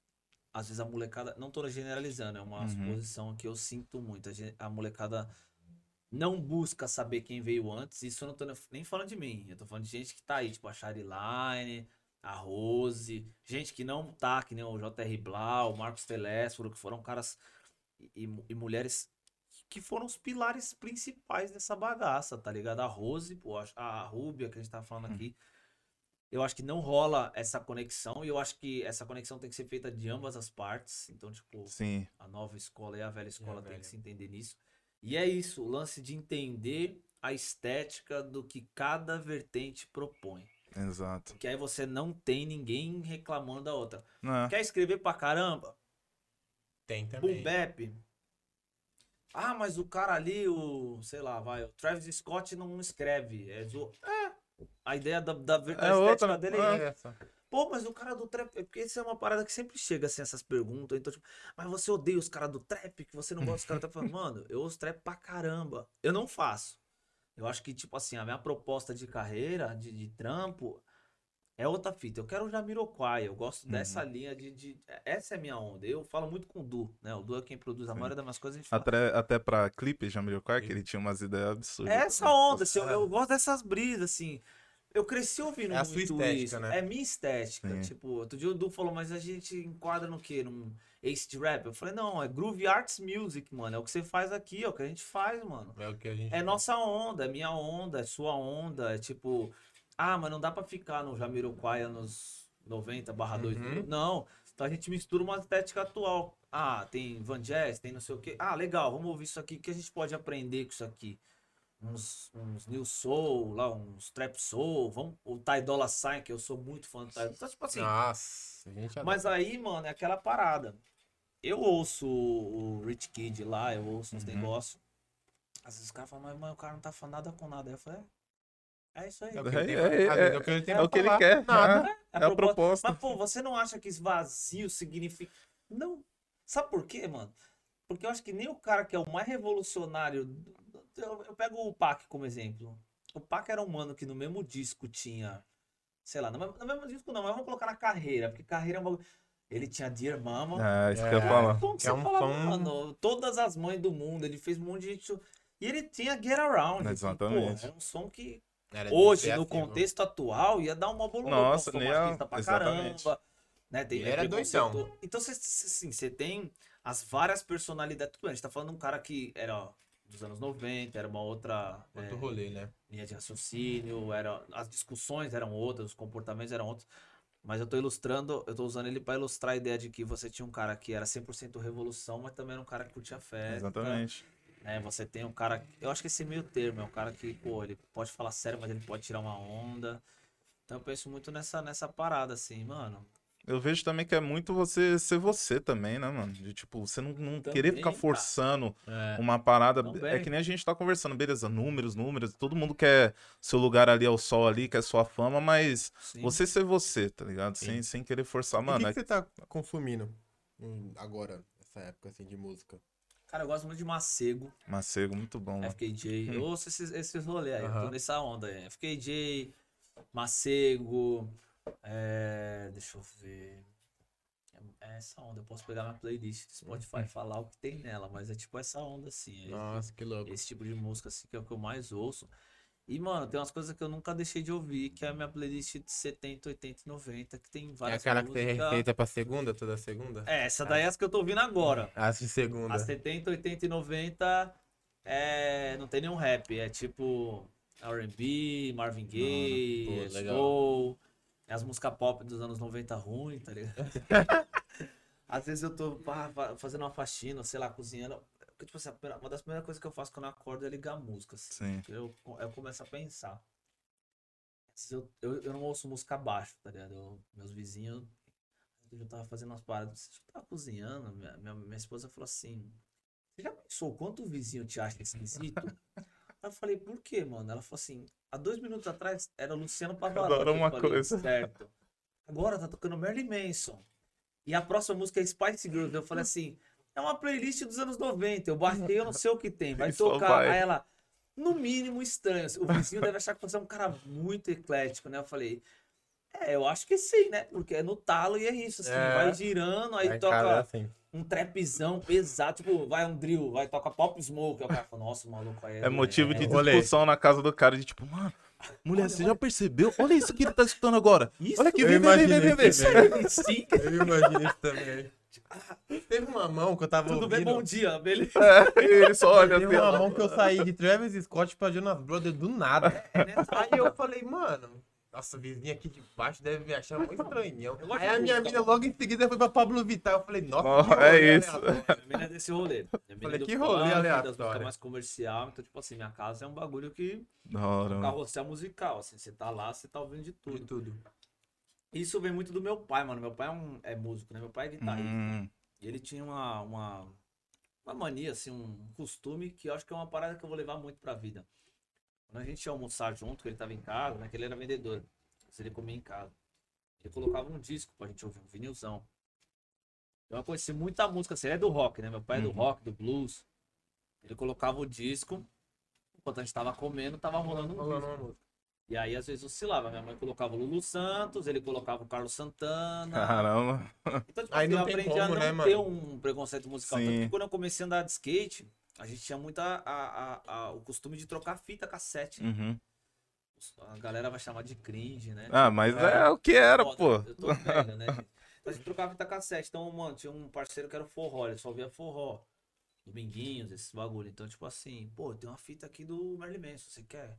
às vezes a molecada, não tô generalizando, é uma Uhum. suposição que eu sinto muito. A, molecada não busca saber quem veio antes. Isso eu não tô nem falando de mim. Eu tô falando de gente que tá aí, tipo a Chariline, a Rose, gente que não tá, que nem o J.R. Blau, o Marcos Telésforo, que foram caras e- e mulheres que foram os pilares principais dessa bagaça, tá ligado? A Rose, pô, a, Rúbia que a gente tava falando aqui. Eu acho que não rola essa conexão e eu acho que essa conexão tem que ser feita de ambas as partes. Então, tipo, sim. a nova escola e a velha escola tem velha. que se entender nisso. E é isso, o lance de entender a estética do que cada vertente propõe. Exato. Que aí você não tem ninguém reclamando da outra. Não, Quer escrever pra caramba? Tem Boom também. bap. Ah, mas o cara ali, o, sei lá, vai, o Travis Scott não escreve. É, zo... é a ideia da, da, da É estética outra, dele é. é Essa. Pô, mas o cara do trap. é Porque isso é uma parada que sempre chega assim, essas perguntas. Então, tipo, mas você odeia os caras do trap, que você não gosta dos caras do trap. Mano, eu ouço trap pra caramba. Eu não faço. Eu acho que, tipo assim, a minha proposta de carreira, de, de trampo, é outra fita. Eu quero o Jamiroquai, eu gosto dessa linha de, de- Essa é a minha onda. Eu falo muito com o Du, né? O Du é quem produz a Sim. maioria das minhas coisas. A gente fala, Até, até pra clipe, Jamiroquai, que ele tinha umas ideias absurdas. é essa onda, assim, eu, eu gosto dessas brisas, assim. Eu cresci ouvindo É a sua muito estética, isso. né? É minha estética. Sim. Tipo, outro dia o Du falou, mas a gente enquadra no quê? Num ace de rap? Eu falei, não, é groove arts music, mano. É o que você faz aqui, é o que a gente faz, mano. É o que a gente. É nossa onda, é minha onda, é sua onda. É tipo, ah, mas não dá pra ficar no Jamiroquai anos 90 barra 2000. Uhum. Não. Então a gente mistura uma estética atual. Ah, tem Van Jazz, tem não sei o quê. Ah, legal, vamos ouvir isso aqui. O que a gente pode aprender com isso aqui? Uns, uns New Soul, lá, uns Trap Soul. Vamos, o Ty Dolla Sign, que eu sou muito fã do Ty. Então, tipo assim, Nossa, mas aí, mano, é aquela parada. Eu ouço o Rich Kid lá, eu ouço uns Uhum. negócios. Às vezes os caras falam, mas, o cara não tá falando nada com nada. Aí eu falei, é, é isso aí. É o que É, ele tem é, é, é o que ele É o que ele quer. Nada. É, É é a proposta. Mas, pô, você não acha que esvazio significa. Não. Sabe por quê, mano? Porque eu acho que nem o cara que é o mais revolucionário. Eu, eu pego o Pac como exemplo. O Pac era um mano que no mesmo disco tinha. Sei lá, no mesmo, no mesmo disco não, mas vamos colocar na carreira, porque carreira é um bagulho. Ele tinha Dear Mama. É, isso que eu ia É. falar. Como que Que é você um fala, som- mano? Todas as mães do mundo, ele fez um monte de. E ele tinha Get Around. que, Exatamente. pô, era um som que Era hoje, no descriativo. contexto atual, ia dar uma bololô. Nossa, machista pra exatamente. caramba. Né? Tem, Ele era doidão. Então, você assim, você tem as várias personalidades. Tudo bem, a gente tá falando de um cara que era ó, dos anos 90, era uma outra Outro é, rolê, né? linha de raciocínio, era, as discussões eram outras, os comportamentos eram outros. Mas eu tô ilustrando, eu tô usando ele pra ilustrar a ideia de que você tinha um cara que era 100% revolução, mas também era um cara que curtia festa. Exatamente. Né? Você tem um cara. Eu acho que esse meio termo é um cara que, pô, ele pode falar sério, mas ele pode tirar uma onda. Então eu penso muito nessa, nessa parada, assim, mano. Eu vejo também que é muito você ser você também, né, mano? De tipo, você não, não querer Também, ficar cara. forçando É. uma parada. Também. É que nem a gente tá conversando, beleza, números, números. Todo mundo quer seu lugar ali ao sol ali, quer sua fama, mas Sim. você ser você, tá ligado? Sim. Sem, sem querer forçar, E o mano. que, é que você tá consumindo hum, agora? nessa época, assim, de música? Cara, eu gosto muito de Macego, Macego, muito bom. mano. FKJ. Eu ouço esses, esses rolês aí, eu tô nessa onda aí. FKJ, Macego, é, deixa eu ver. É essa onda, eu posso pegar minha playlist do Spotify e falar o que tem nela, mas é tipo essa onda assim. é Nossa, que louco. esse tipo de música assim que é o que eu mais ouço. E, mano, tem umas coisas que eu nunca deixei de ouvir, que é a minha playlist de 70, 80 e 90, que tem É várias aquela que tem músicas. receita pra segunda, toda segunda? É, essa daí é as que eu tô ouvindo agora. As de segunda. As 70, 80 e 90 é... não tem nenhum rap, é tipo R&B, Marvin Gaye, Pô, é soul, é as músicas pop dos anos 90 ruim, tá ligado? [LAUGHS] Às vezes eu tô fazendo uma faxina, sei lá, cozinhando. Porque, tipo assim, primeira- uma das primeiras coisas que eu faço quando eu acordo é ligar música. assim. Sim. Eu, eu começo a pensar. Eu, eu, eu não ouço música abaixo, tá ligado? Eu- meus vizinhos. Eu já tava fazendo umas paradas. Já tava cozinhando. Minha, minha, minha esposa falou assim: Você já pensou quanto o vizinho te acha esquisito? [LAUGHS] Eu falei: Por quê, mano? Ela falou assim: Há dois minutos atrás era Luciano Pavarotti. Eu uma falei, coisa. Certo. Agora tá tocando Marilyn Manson. E a próxima música é Spice Girls. Eu falei [LAUGHS] assim: É uma playlist dos anos 90. Eu baixei, eu não sei o que tem. Vai [LAUGHS] tocar. vai. Aí ela no mínimo estranho. O vizinho deve achar que você é um cara muito eclético, né? Eu falei, é, eu acho que sim, né? Porque é no talo e é isso, assim, É. vai girando, aí Aí toca cada assim. um trapzão pesado, tipo, vai um drill, vai tocar pop smoke, aí o cara fala, nossa, o maluco aí É motivo de rolê. discussão na casa do cara, de tipo, mano, mulher, Olha, você olha. já percebeu? Olha isso que ele tá escutando agora. Isso, Olha aqui, Eu vem, vem, vem, vem, imaginei vem, isso vem. também. sim, Eu imagino isso também. [LAUGHS] Teve uma mão que eu tava tudo bem, ouvindo. bom dia, beleza. É, ele só olha Teve uma mão que eu saí de Travis Scott pra Jonas Brothers do nada. É, né? Aí eu falei, mano, nossa, o vizinho aqui de baixo deve me achar muito estranhão. Aí a minha mina logo em seguida foi pra Pablo Vittar. Eu falei, nossa, Ó, que é rolê isso. aleatório. Minha mina é desse rolê. Minha Falei, é que rolê das aleatório. músicas mais comercial, então, tipo assim, minha casa é um bagulho que Da hora, um mano. carrossel musical, assim, você tá lá, você tá ouvindo de De tudo. Isso vem muito do meu pai, mano. Meu pai é, um, é músico, né? Meu pai é guitarrista. Hum, E ele tinha uma, uma, uma mania, assim, um costume que eu acho que é uma parada que eu vou levar muito pra vida. Quando a gente ia almoçar junto, que ele tava em casa, né? Que ele era vendedor. Se ele comia em casa. Ele colocava um disco pra gente ouvir, um vinilzão. Então eu conheci muita música, assim, ele é do rock, né? Meu pai é do Uhum. rock, do blues. Ele colocava o disco, enquanto a gente tava comendo, tava rolando um Rolando disco. E aí, às vezes, oscilava. Minha mãe colocava o Lulu Santos, ele colocava o Carlos Santana. Caramba. Então, tipo, Aí assim, não eu aprendi a como, não né, ter mano? um preconceito musical. Sim. Tanto que quando eu comecei a andar de skate, a gente tinha muito a- a- a- o costume de trocar fita cassete. Uhum. A galera vai chamar de cringe, né? Ah, mas é, É. o que era, Foda, pô. Eu tô velho, né, gente? Então a gente trocava fita cassete. Então, mano, tinha um parceiro que era o forró, ele só via forró. Dominguinhos, esses bagulho. Então, tipo assim, pô, tem uma fita aqui do Merlin Manson, você quer?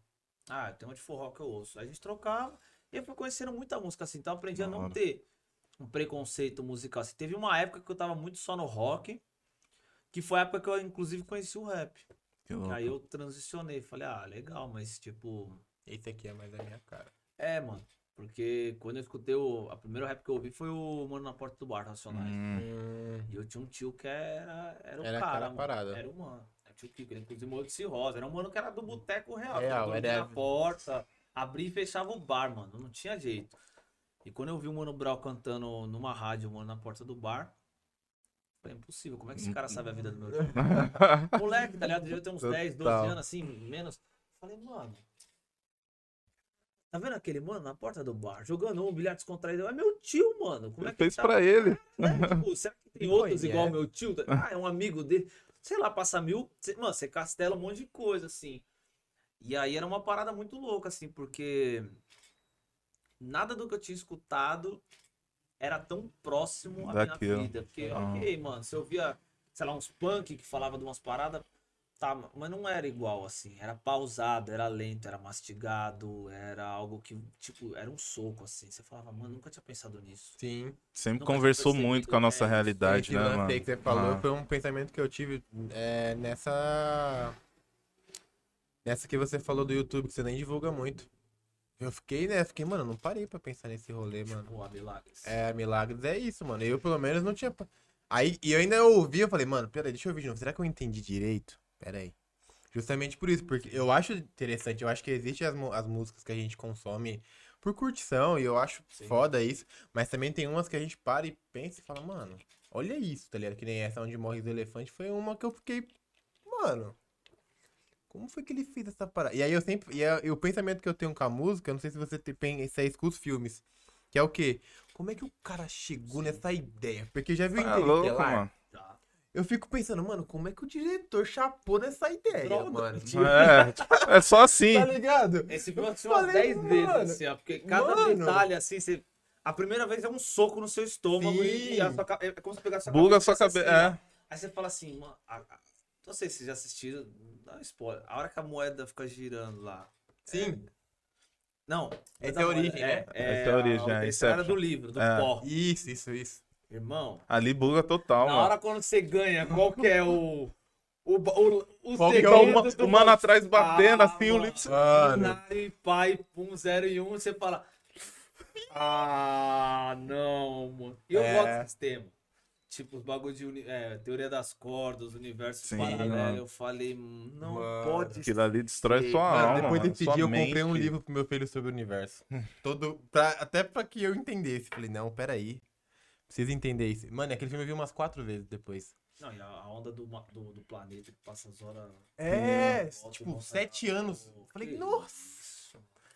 Ah, tem uma de forró que eu ouço. Aí a gente trocava e eu fui conhecendo muita música assim. Então eu aprendi a Da não hora. ter um preconceito musical. Assim, teve uma época que eu tava muito só no rock, que foi a época que eu, inclusive, conheci o rap. Que louco. Aí eu transicionei. Falei, ah, legal, mas tipo. Esse aqui é mais a minha cara. É, mano. Porque quando eu escutei o. A primeira rap que eu ouvi foi o Mano na Porta do Bar, Racionais. Hum, E eu tinha um tio que era, era o Era cara, parada. Era o mano. Tio Kiko, ele inclusive morreu de cirrose. Era um mano que era do boteco real. Real, era- a porta, abria e fechava o bar, mano. Não tinha jeito. E quando eu vi o Mano Brown cantando numa rádio, mano, na porta do bar, falei, impossível, como é que esse cara sabe a vida do meu tio? [LAUGHS] Moleque, tá ligado? Devia ter uns 10, 12 Total. anos, assim, menos. Falei, mano. Tá vendo aquele mano na porta do bar, jogando um bilhar descontraído? É meu tio, mano. Como é que fez tá? pra ele. né? Tipo, será que tem [LAUGHS] outros igual ao meu tio? Ah, é um amigo dele. Sei lá, passa mil. Mano, você castela um monte de coisa, assim. E aí era uma parada muito louca, assim, porque nada do que eu tinha escutado era tão próximo à Daquilo. minha vida. Porque, Ah. ok, mano, se eu via, sei lá, uns punk que falava de umas paradas, tá, mas não era igual, assim. Era pausado, era lento, era mastigado, era algo que, tipo, era um soco, assim. Você falava, mano, nunca tinha pensado nisso. sim. Sempre Nunca conversou muito com a nossa é, realidade, né, mano? que você falou Ah. foi um pensamento que eu tive é, nessa. Nessa que você falou do YouTube, que você nem divulga muito. Eu fiquei, né? Fiquei, mano, não parei pra pensar nesse rolê, mano. Pô, a Milagres. É, Milagres é isso, mano. Eu, pelo menos, não tinha. Aí, e eu ainda ouvi, eu falei, mano, peraí, deixa eu ouvir de novo. Será que eu entendi direito? Peraí. Justamente por isso, porque eu acho interessante, eu acho que existem as, as músicas que a gente consome por curtição, e eu acho Sim. foda isso, mas também tem umas que a gente para e pensa e fala, mano, olha isso, tá ligado? Que nem essa onde morre os elefantes foi uma que eu fiquei, mano, como foi que ele fez essa parada? E aí eu sempre, e, é- e o pensamento que eu tenho com a música, eu não sei se você tem isso aí com os filmes, que é o quê? Como é que o cara chegou nessa ideia? Porque já viu Tá louco, mano. Eu fico pensando, mano, como é que o diretor chapou nessa ideia, Droga, mano? É, [LAUGHS] tipo, é só assim. Tá ligado? Esse filme eu assisti umas Falei, 10 vezes, assim, ó. Porque cada mano. detalhe, assim, você. A primeira vez é um soco no seu estômago e Sim. a sua, ca- é como se pegasse a Buga a sua cabeça cabeça. assim, ó. É. Aí você fala assim, mano. a- a- Não sei se vocês já assistiram. Dá um spoiler. A hora que a moeda fica girando lá. Sim. Não. Essa da é a origem, é, né? É, Essa é a origem, a, é, terceira Inception. do livro, do É. pó. Isso, isso, isso. Irmão, Ali buga total, na mano. hora quando você ganha, qual que é o. O, o, o Qual que é o o, ma- o mano atrás batendo Ah, assim, o mano. lips. Mano. Nari, pai, pum, 0 e 1, um, você fala. Ah, não, mano. E eu É. gosto desse tema. Tipo, os bagulho de é, teoria das cordas, universo Sim, paralelo. mano. Eu falei, "Hum, não Mano. pode Aquilo ali destrói ser. sua Mano, alma. depois desse dia eu comprei um mente. livro pro meu filho sobre o universo. [LAUGHS] Todo. Pra, até pra que eu entendesse. Falei, não, peraí. Precisa entender isso. Mano, aquele filme eu vi umas quatro vezes depois. Não, e a, onda do, do, do planeta que passa as horas. É, volta tipo, volta. sete anos. Falei, Que nossa.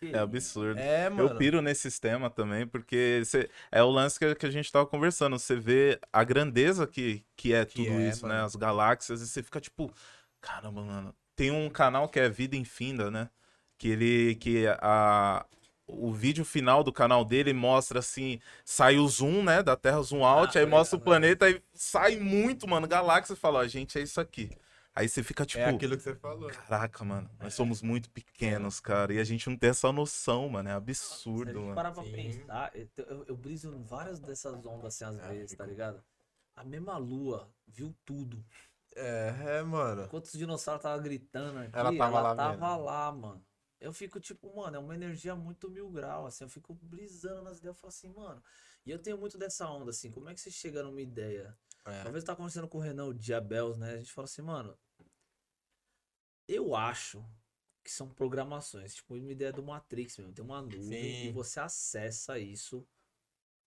É absurdo. É, mano. Eu piro nesse sistema também, porque cê- é o lance que, que a gente tava conversando. Você vê a grandeza que, que é Que tudo é, isso, né? mano. As galáxias, e você fica tipo, caramba, mano. Tem um canal que é Vida Infinda, né? Que ele. Que a, o vídeo final do canal dele mostra assim: sai o zoom, né? Da Terra, zoom out, Ah, aí mostra o ligado, planeta, aí sai muito, mano, galáxia. Você fala, ó, gente, é isso aqui. Aí você fica tipo. É aquilo que você falou. Caraca, mano, É. nós somos muito pequenos, cara. E a gente não tem essa noção, mano. É absurdo, gente mano. parar pra Sim. pensar, eu, eu, eu briso em várias dessas ondas assim às É, vezes, tá ligado? A mesma lua viu tudo. É, é, mano. Enquanto os dinossauros tava gritando aqui, Ela tava lá tava lá, mano. Eu fico tipo, mano, é uma energia muito mil grau, assim, eu fico brisando nas ideias, eu falo assim, mano. E eu tenho muito dessa onda, assim, como é que você chega numa ideia? É. Talvez eu tava conversando com o Renan, o Diabels, né? A gente fala assim, mano, eu acho que são programações, tipo, uma ideia do Matrix mesmo, tem uma nuvem e Sim. você acessa isso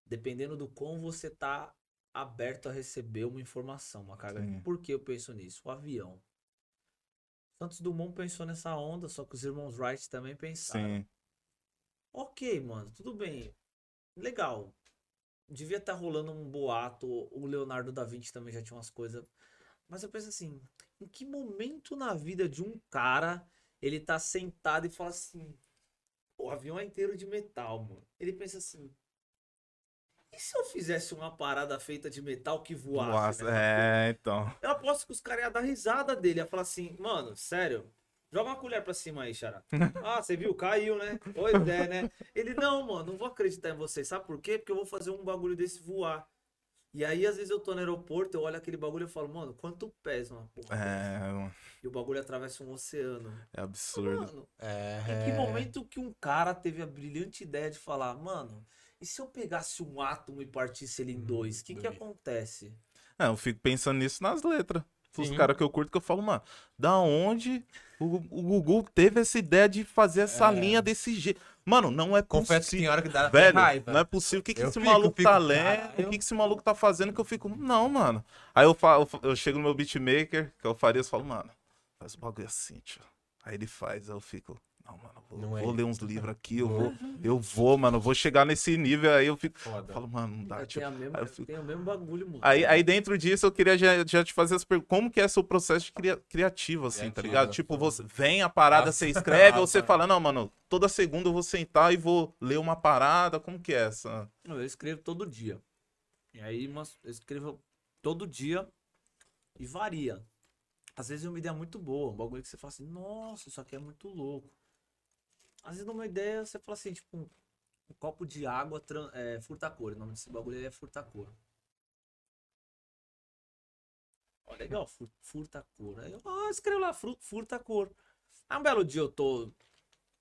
dependendo do quão você tá aberto a receber uma informação, uma carga. Sim. Por que eu penso nisso? O avião. Santos Dumont pensou nessa onda, só que os irmãos Wright também pensaram. Sim. Ok, mano, tudo bem. Legal. Devia estar rolando um boato. O Leonardo da Vinci também já tinha umas coisas. Mas eu penso assim: em que momento na vida de um cara ele tá sentado e fala assim: o avião é inteiro de metal, mano? Ele pensa assim: e se eu fizesse uma parada feita de metal que voasse? Nossa, nessa é, então. eu aposto que os caras iam dar risada dele. Ia falar assim, mano, sério, joga uma colher pra cima aí, Xará. [LAUGHS] Ah, você viu? Caiu, né? Pois é, né? Ele, não, mano, não vou acreditar em você. Sabe por quê? Porque eu vou fazer um bagulho desse voar. E aí, às vezes, eu tô no aeroporto, eu olho aquele bagulho e falo, mano, quanto pesa uma porra? dessa? É, mano, E o bagulho atravessa um oceano. é absurdo. Mano, É. em que momento que um cara teve a brilhante ideia de falar, mano, e se eu pegasse um átomo e partisse ele em Hum, dois? O que que acontece? É, eu fico pensando nisso nas letras. Os caras que eu curto que eu falo, mano, da onde o, o Google teve essa ideia de fazer essa É. linha desse jeito? Mano, não é Confesso que tem possível. hora que dá Velho, raiva. não é possível. O que, que Eu esse fico, maluco fico, tá lendo? caralho. O que, que esse maluco tá fazendo? Que eu fico, não, mano. Aí eu, fa- eu, eu chego no meu beatmaker, que é o Farias, e falo, mano, faz o bagulho assim, tio. Aí ele faz, aí eu fico, não, mano, vou, Não é vou ler uns livros aqui, eu vou, eu vou, mano, eu vou chegar nesse nível, aí eu fico, Foda. falo, mano, não dá, Eu Aí eu fico- o mesmo bagulho, mano. Aí, aí dentro disso eu queria já, já te fazer as perguntas. Como que é seu processo de cria- criativo, assim, tá Criativo. ligado? Tipo, você vem a parada, você escreve, ou você fala, não, mano, toda segunda eu vou sentar e vou ler uma parada. Como que é essa? Não, eu escrevo todo dia. E aí, mas eu escrevo todo dia e varia. Às vezes é uma ideia muito boa, um bagulho que você fala assim, nossa, isso aqui é muito louco. Às vezes numa ideia você fala assim, tipo, um, copo de água é, furta-cor. O nome desse bagulho é furta-cor. Ó, legal, fur- furta-cor. Aí eu ah, escrevo lá, furta-cor. Aí um belo dia eu tô.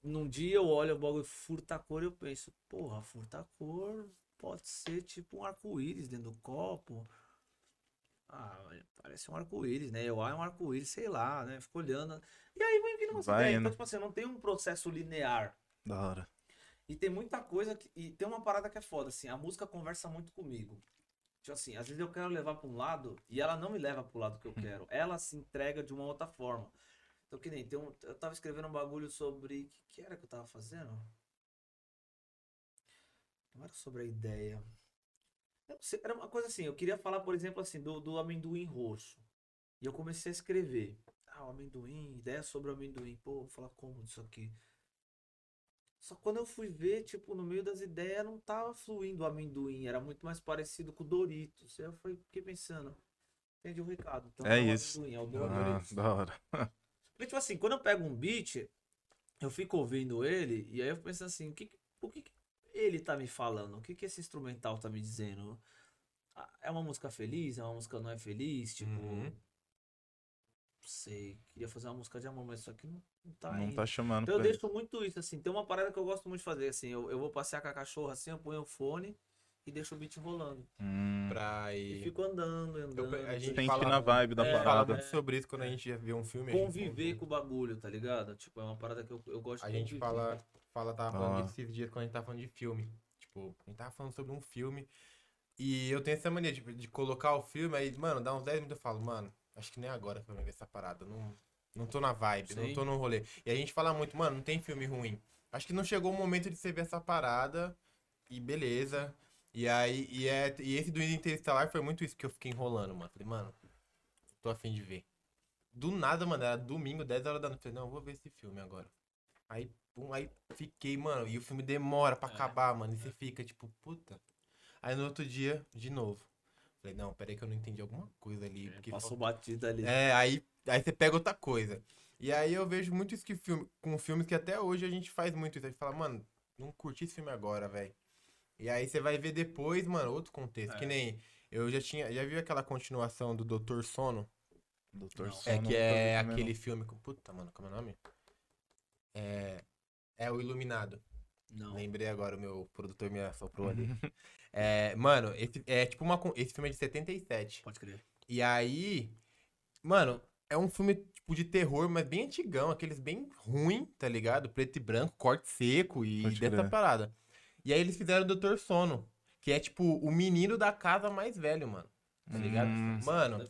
Num dia eu olho o bagulho furta-cor e eu penso, porra, furta-cor pode ser tipo um arco-íris dentro do copo. Ah, parece um arco-íris, né? Eu é um arco-íris, sei lá, né? Fico olhando. E aí vai vindo umas Vai ideias. Então, tipo assim, não tem um processo linear. Da hora. E tem muita coisa que. E tem uma parada que é foda, assim. A música conversa muito comigo. Tipo assim, às vezes eu quero levar pra um lado e ela não me leva pro lado que eu quero. Ela se entrega de uma outra forma. Então, que nem tem um, eu tava escrevendo um bagulho sobre. O que, que era que eu tava fazendo? Não era sobre a ideia. Era uma coisa assim, eu queria falar, por exemplo, assim, do, do amendoim roxo. E eu comecei a escrever. Ah, o amendoim, ideia sobre o amendoim. Pô, vou falar como disso aqui. Só que quando eu fui ver, tipo, no meio das ideias não tava fluindo o amendoim, era muito mais parecido com o Doritos. Aí eu fui, fiquei pensando, entendi o recado. Então É o isso. amendoim, é o meu Ah, Doritos. da hora. [LAUGHS] Porque, tipo assim, quando eu pego um beat, eu fico ouvindo ele, e aí eu penso assim, o que, o que, que ele tá me falando? O que, que esse instrumental tá me dizendo? Ah, É uma música feliz? É uma música não é feliz? Tipo. Uhum. Não sei. Queria fazer uma música de amor, mas isso aqui não, não tá Não indo. tá chamando Então eu isso. deixo muito isso, assim. Tem uma parada que eu gosto muito de fazer, assim. Eu, eu vou passear com a cachorra assim, eu ponho o fone e deixo o beat rolando. Hum, Pra E ir. fico andando, Eu- andando. a gente tem que fala- ir na vibe da É, A gente fala parada. muito sobre isso quando a gente vê um filme. a gente- Conviver com o bagulho, tá ligado? Tipo, é uma parada que eu, eu gosto A de gente conviver. fala, fala, tava falando Ah. disso esses dias quando a gente tava falando de filme. Tipo, a gente tava falando sobre um filme. E eu tenho essa mania tipo, de colocar o filme, aí, mano, dá uns 10 minutos eu falo, mano, acho que nem agora que eu ver essa parada. Não, não tô na vibe, não Sim. tô no rolê. E a gente fala muito, mano, não tem filme ruim. Acho que não chegou o momento de você ver essa parada e beleza. E aí, e, é, e esse do Interestelar foi muito isso que eu fiquei enrolando, mano. Falei, mano, tô afim de ver. Do nada, mano, era domingo, 10 horas da noite. Falei, não, eu vou ver esse filme agora. Aí, pum, aí fiquei, mano, e o filme demora pra É. acabar, mano. E você fica, tipo, puta. Aí no outro dia, de novo. Falei, não, peraí que eu não entendi alguma coisa ali. Porque Passou batida ali. é, aí, aí você pega outra coisa. E aí eu vejo muito isso que filme, com filmes que até hoje a gente faz muito isso. A gente fala, mano, não curti esse filme agora, velho. E aí você vai ver depois, mano, outro contexto. É. Que nem eu já tinha, já vi aquela continuação do Doutor Sono. Doutor. Sono, É que é aquele filme com. Puta, mano, como é o nome? É. É o Iluminado. Não. Lembrei agora, o meu produtor me assoprou ali. [LAUGHS] é, mano, esse, é tipo uma. Esse filme é de 77. Pode crer. E aí, mano, é um filme tipo de terror, mas bem antigão, aqueles bem ruim, tá ligado? Preto e branco, corte seco e Pode dessa crer. parada. E aí eles fizeram o Doutor Sono, que é tipo o menino da casa mais velho, mano. Tá ligado? Hum. Mano, É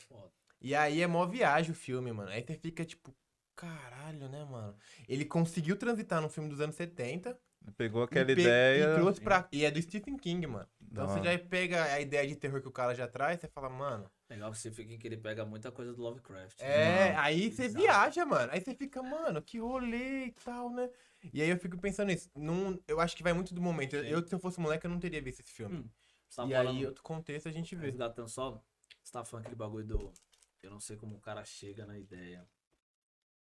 e aí é mó viagem o filme, mano. Aí você fica tipo, caralho, né, mano? Ele conseguiu transitar num filme dos anos 70. Pegou e aquela pe- ideia. E trouxe pra. E é do Stephen King, mano. Então Da você já pega a ideia de terror que o cara já traz, você fala, mano. Legal que você fica que ele pega muita coisa do Lovecraft. É, Mano, aí você bizarro. viaja, mano. Aí você fica, mano, que rolê e tal, né? E aí eu fico pensando nisso. Não, eu acho que vai muito do momento. Eu, se eu fosse moleque, eu não teria visto esse filme. Hum, e falando, aí, outro contexto, a gente vê. resgatando só, você tava falando aquele bagulho do... Eu não sei como o cara chega na ideia.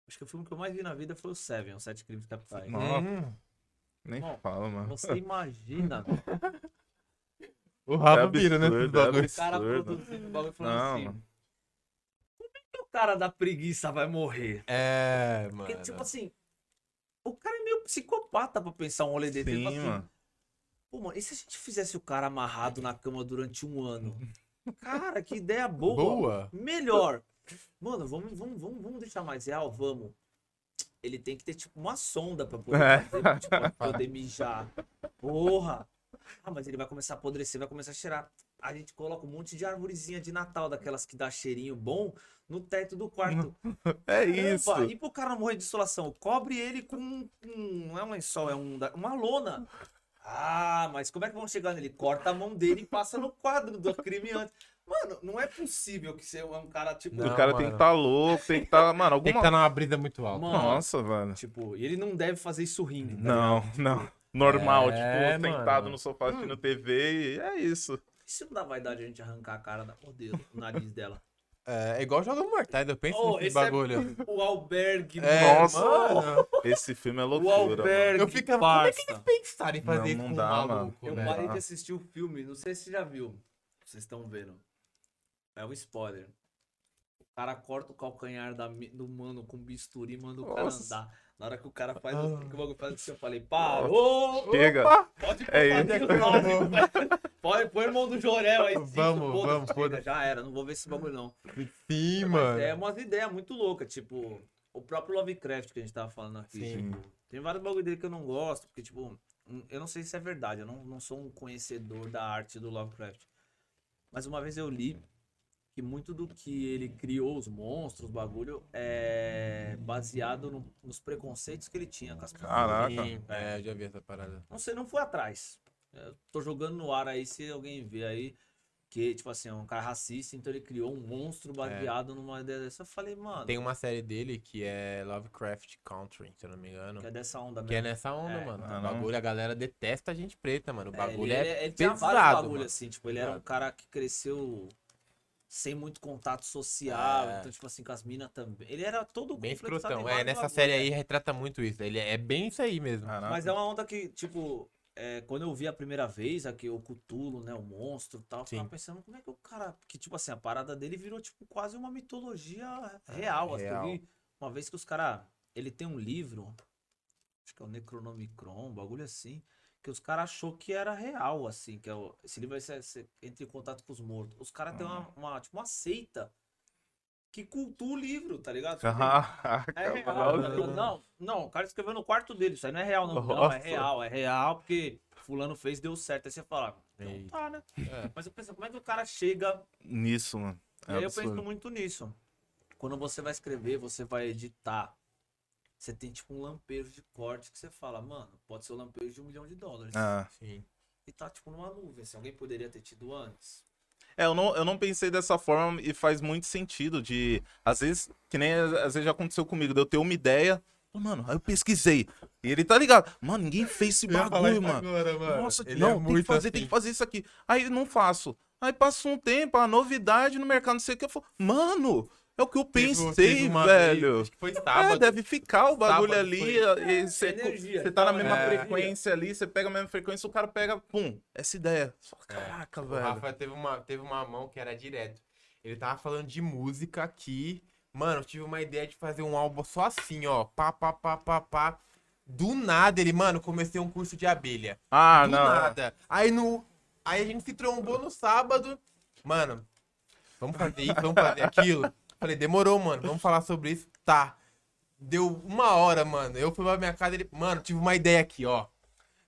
Acho que o filme que eu mais vi na vida foi o Seven, os Sete Crimes Capitais. Hum, Nem Bom, fala, mano. Você imagina [LAUGHS] o Rafa É vira, né? absurdo, é bagulhos. o cara Absurdo. produzindo o bagulho falando Não, assim... mano. "Por que o cara da preguiça vai morrer? É, mano. Porque, tipo assim, o cara é meio psicopata pra pensar um rolê desse. Ele Sim, assim, mano. Pô, mano, e se a gente fizesse o cara amarrado na cama durante um ano? [LAUGHS] Cara, que ideia boa. Boa. Melhor. Mano, vamos, vamos, vamos, vamos deixar mais real? Vamos. Ele tem que ter, tipo, uma sonda pra poder, É. fazer, tipo, pra poder mijar. Porra. Ah, mas ele vai começar a apodrecer, vai começar a cheirar. A gente coloca um monte de arvorezinha de Natal, daquelas que dá cheirinho bom, no teto do quarto. [LAUGHS] É isso. Caramba, E pro cara não morrer de insolação, cobre ele com um. Não é um lençol, é um, uma lona. Ah, mas como é que vão chegar nele? Corta a mão dele e passa no quadro do crime antes. Mano, não é possível que você é um cara tipo. Não, o cara tem que mano. estar louco, tem que estar. [LAUGHS] Mano, Tem que alguma. estar numa brisa muito alta. Mano, Nossa, velho. Tipo, e ele não deve fazer isso rindo. tá Não, [LAUGHS] não. Normal, É, tipo, sentado mano. no sofá assistindo TV e é isso. E se não dá vaidade a gente arrancar a cara da. Oh, Deus, o nariz dela. É, é igual Jogos Mortais, eu penso Oh, nesse esse é bagulho. [LAUGHS] O albergue, É, Nossa. mano. Esse filme é O loucura. mano. albergue. Eu ficava, como é que parça. eles pensaram em fazer Não, isso não com um dá, mano. maluco, Eu velho? parei de assistir o filme, não sei se você já viu. Vocês estão vendo. É um spoiler. O cara corta o calcanhar da do mano com bisturi e manda o cara Nossa. andar. Na hora que o cara faz Ah. assim, que o bagulho faz assim, eu falei, parou! Chega. Pode É pôr isso. o nome. Pode pôr o irmão do Jorel aí. Vamos, foda-se, vamos, foda-se. Já era, não vou ver esse bagulho não. Sim, Mas mano. é umas ideias muito loucas, tipo, o próprio Lovecraft que a gente tava falando aqui. Sim. tipo, tem vários bagulho dele que eu não gosto, porque, tipo, hum, eu não sei se é verdade, eu não, não sou um conhecedor da arte do Lovecraft. Mas uma vez eu li que muito do que ele criou, os monstros, o bagulho, é baseado no- nos preconceitos que ele tinha com as pessoas. Caraca. É, eu já vi essa parada. Não sei, não foi atrás. Eu tô jogando no ar aí, se alguém vê aí, que, tipo assim, é um cara racista, então ele criou um monstro baseado numa ideia dessa. Eu falei, mano, Tem uma série dele que é Lovecraft Country, se eu não me engano. que é dessa onda Que é mesmo. nessa onda, É. mano. Ah, o bagulho, a galera detesta a gente preta, mano. O É, bagulho ele, é, ele, ele tinha vários pesado, bagulho mano. assim, tipo, ele era um Pesado. cara que cresceu sem muito contato social, É. então, tipo assim, com as minas também. Ele era todo bem escrotão. É, nessa bagulho, série é. aí retrata muito isso. Ele é bem isso aí mesmo. Caraca. Mas é uma onda que, tipo, é, quando eu vi a primeira vez aqui o Cthulhu, né, o monstro e tal, eu tava pensando como é que o cara, que tipo assim, a parada dele virou tipo quase uma mitologia real, assim, eu real. vi uma vez que os caras, ele tem um livro, acho que é o Necronomicron, um bagulho assim, que os caras achou que era real, assim, que é o, esse livro aí você, você entra em contato com os mortos. Os caras têm uma, uma, tipo, uma seita que cultua o livro, tá ligado? Tipo Caraca, é [LAUGHS] real, tá ligado? Não, não, o cara escreveu no quarto dele. Isso aí não é real, não. Não, é real, é real, porque fulano fez, deu certo. Aí você fala, então Eita. tá, né? É. Mas eu penso, como é que o cara chega. Nisso, mano. É aí eu penso muito nisso. Quando você vai escrever, você vai editar. Você tem tipo um lampejo de corte que você fala, mano, pode ser o lampejo de um milhão de dólares. Ah. Sim. E tá tipo numa nuvem. Se alguém poderia ter tido antes. É, eu não, eu não pensei dessa forma e faz muito sentido de. Às vezes, que nem às vezes já aconteceu comigo, de eu ter uma ideia. Mano, aí eu pesquisei. E ele tá ligado. Mano, ninguém fez esse bagulho, mano. Nossa, Ele não, é tem que fazer, tem assim. que fazer isso aqui. Aí não faço. Aí passa um tempo, a novidade no mercado, não sei o que. Eu falo, mano, é o que eu pensei, uma velho. acho que foi É, sábado. deve ficar o bagulho Sábado ali. foi. E você, energia, você tá na mesma é. frequência ali, você pega a mesma frequência, o cara pega, pum, essa ideia. É. Caraca, O velho. Rafa teve uma, teve uma mão que era direto. Ele tava falando de música aqui. Mano, eu tive uma ideia de fazer um álbum só assim, ó. Pá, pá, pá, pá, pá. Do nada, ele, mano, comecei um curso de abelha. Ah, Do não. nada. Aí no. Aí a gente se trombou no sábado. Mano, vamos fazer isso, vamos fazer aquilo. Falei, demorou, mano. Vamos falar sobre isso. Tá. Deu uma hora, mano. Eu fui pra minha casa ele. Mano, tive uma ideia aqui, ó.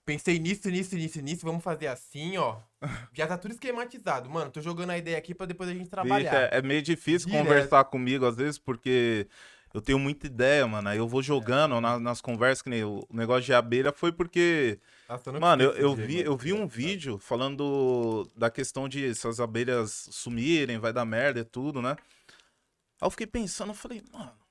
Pensei nisso, nisso, nisso, nisso. Vamos fazer assim, ó. [LAUGHS] Já tá tudo esquematizado. Mano, tô jogando a ideia aqui pra depois a gente trabalhar. Bicho, é, é meio difícil Direto. conversar comigo às vezes, porque eu tenho muita ideia, mano. Aí eu vou jogando na- nas conversas, que nem o negócio de abelha foi porque. Nossa, Mano, eu, eu vi, eu vi um vídeo falando da questão de se as abelhas sumirem, vai dar merda e tudo, né? Aí eu fiquei pensando, eu falei, mano.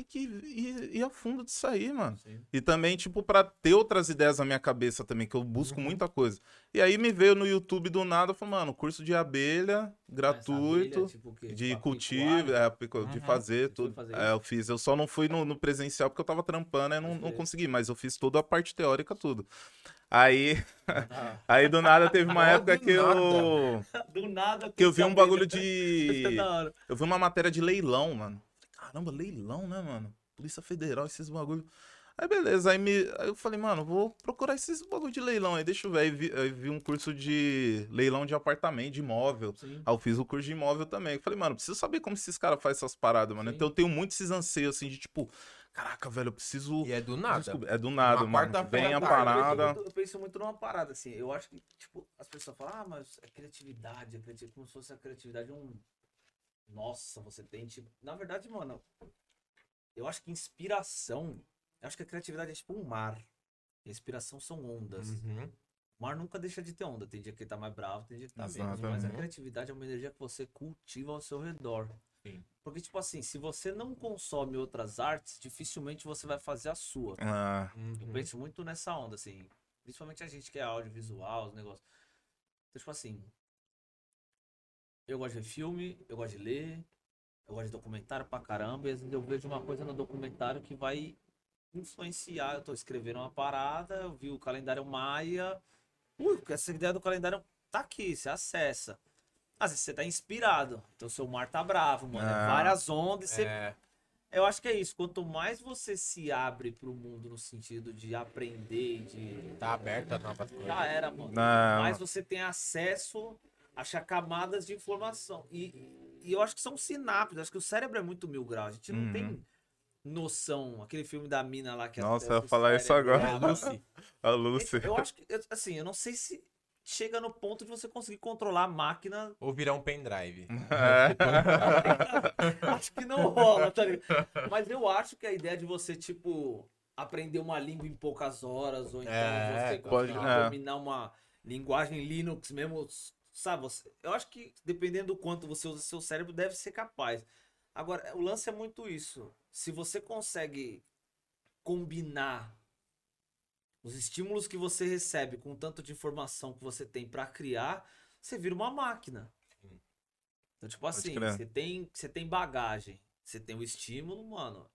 Tem que ir, ir a fundo disso aí, mano. Sim. E também, tipo, pra ter outras ideias na minha cabeça também, que eu busco Uhum. muita coisa. E aí me veio no YouTube do nada, eu falei, mano, curso de abelha, gratuito, Essa abelha, tipo, de Tipo, cultivo, é, de Uhum. fazer Você tudo. fazer É, eu fiz. Eu só não fui no, no presencial porque eu tava trampando e não, não consegui, mas eu fiz toda a parte teórica, tudo. Aí, Ah, [LAUGHS] aí do nada teve uma época que eu, [LAUGHS] Do nada. que eu vi um bagulho de. [LAUGHS] é. Eu vi uma matéria de leilão, mano. Caramba, leilão, né, mano? Polícia Federal, esses bagulho. Aí beleza, aí, me, aí eu falei, mano, vou procurar esses bagulho de leilão aí, deixa eu ver. Aí vi, aí vi um curso de leilão de apartamento, de imóvel. Sim. Aí eu fiz o curso de imóvel também. Eu falei, mano, preciso saber como esses caras fazem essas paradas, mano. Sim. Então eu tenho muitos esses anseios, assim, de tipo, caraca, velho, eu preciso. E é do nada. descobrir. É do nada, Uma mano. Vem a tarde. Eu parada. muito- Eu penso muito numa parada, assim. Eu acho que, tipo, as pessoas falam, ah, mas é criatividade, é criatividade, como se fosse a criatividade um. Nossa, você tem, tipo. Na verdade, mano, eu acho que inspiração. Eu acho que a criatividade é tipo um mar. E a inspiração são ondas. Uhum. O mar nunca deixa de ter onda. Tem dia que ele tá mais bravo, tem dia que tá menos. Mas a Exatamente. criatividade é uma energia que você cultiva ao seu redor. Sim. Porque, tipo assim, se você não consome outras artes, dificilmente você vai fazer a sua. Ah, Eu Uhum. penso muito nessa onda, assim. Principalmente a gente que é audiovisual, os negócios. Então, tipo assim. Eu gosto de ver filme, eu gosto de ler, eu gosto de documentário pra caramba, e às vezes eu vejo uma coisa no documentário que vai influenciar. Eu tô escrevendo uma parada, eu vi o calendário Maia. Ui, essa ideia do calendário tá aqui, você acessa. Às vezes você tá inspirado, então seu mar tá bravo, mano. É Ah. várias ondas você É, eu acho que é isso. Quanto mais você se abre pro mundo no sentido de aprender, de. tá aberto a novas coisas. Já era, mano. Não. Mais você tem acesso achar camadas de informação. E, e eu acho que são sinapses. Acho que o cérebro é muito mil graus. A gente não Uhum. tem noção. Aquele filme da mina lá que Nossa, até eu ia o falar isso agora. é- Lucy. [LAUGHS] a Lucy. Eu acho que, eu- assim, eu não sei se. chega no ponto de você conseguir controlar a máquina. Ou virar um pendrive. [LAUGHS] [LAUGHS] acho que não rola, tá ligado? Mas eu acho que a ideia de você, tipo, aprender uma língua em poucas horas, ou então É, você pode- conseguir é. dominar uma linguagem Linux mesmo, sabe? Você- eu acho que dependendo do quanto você usa seu cérebro, deve ser capaz. Agora, o lance é muito isso. Se você consegue combinar os estímulos que você recebe com o tanto de informação que você tem pra criar, você vira uma máquina. Então, tipo assim, você tem, você tem bagagem, você tem o estímulo, mano,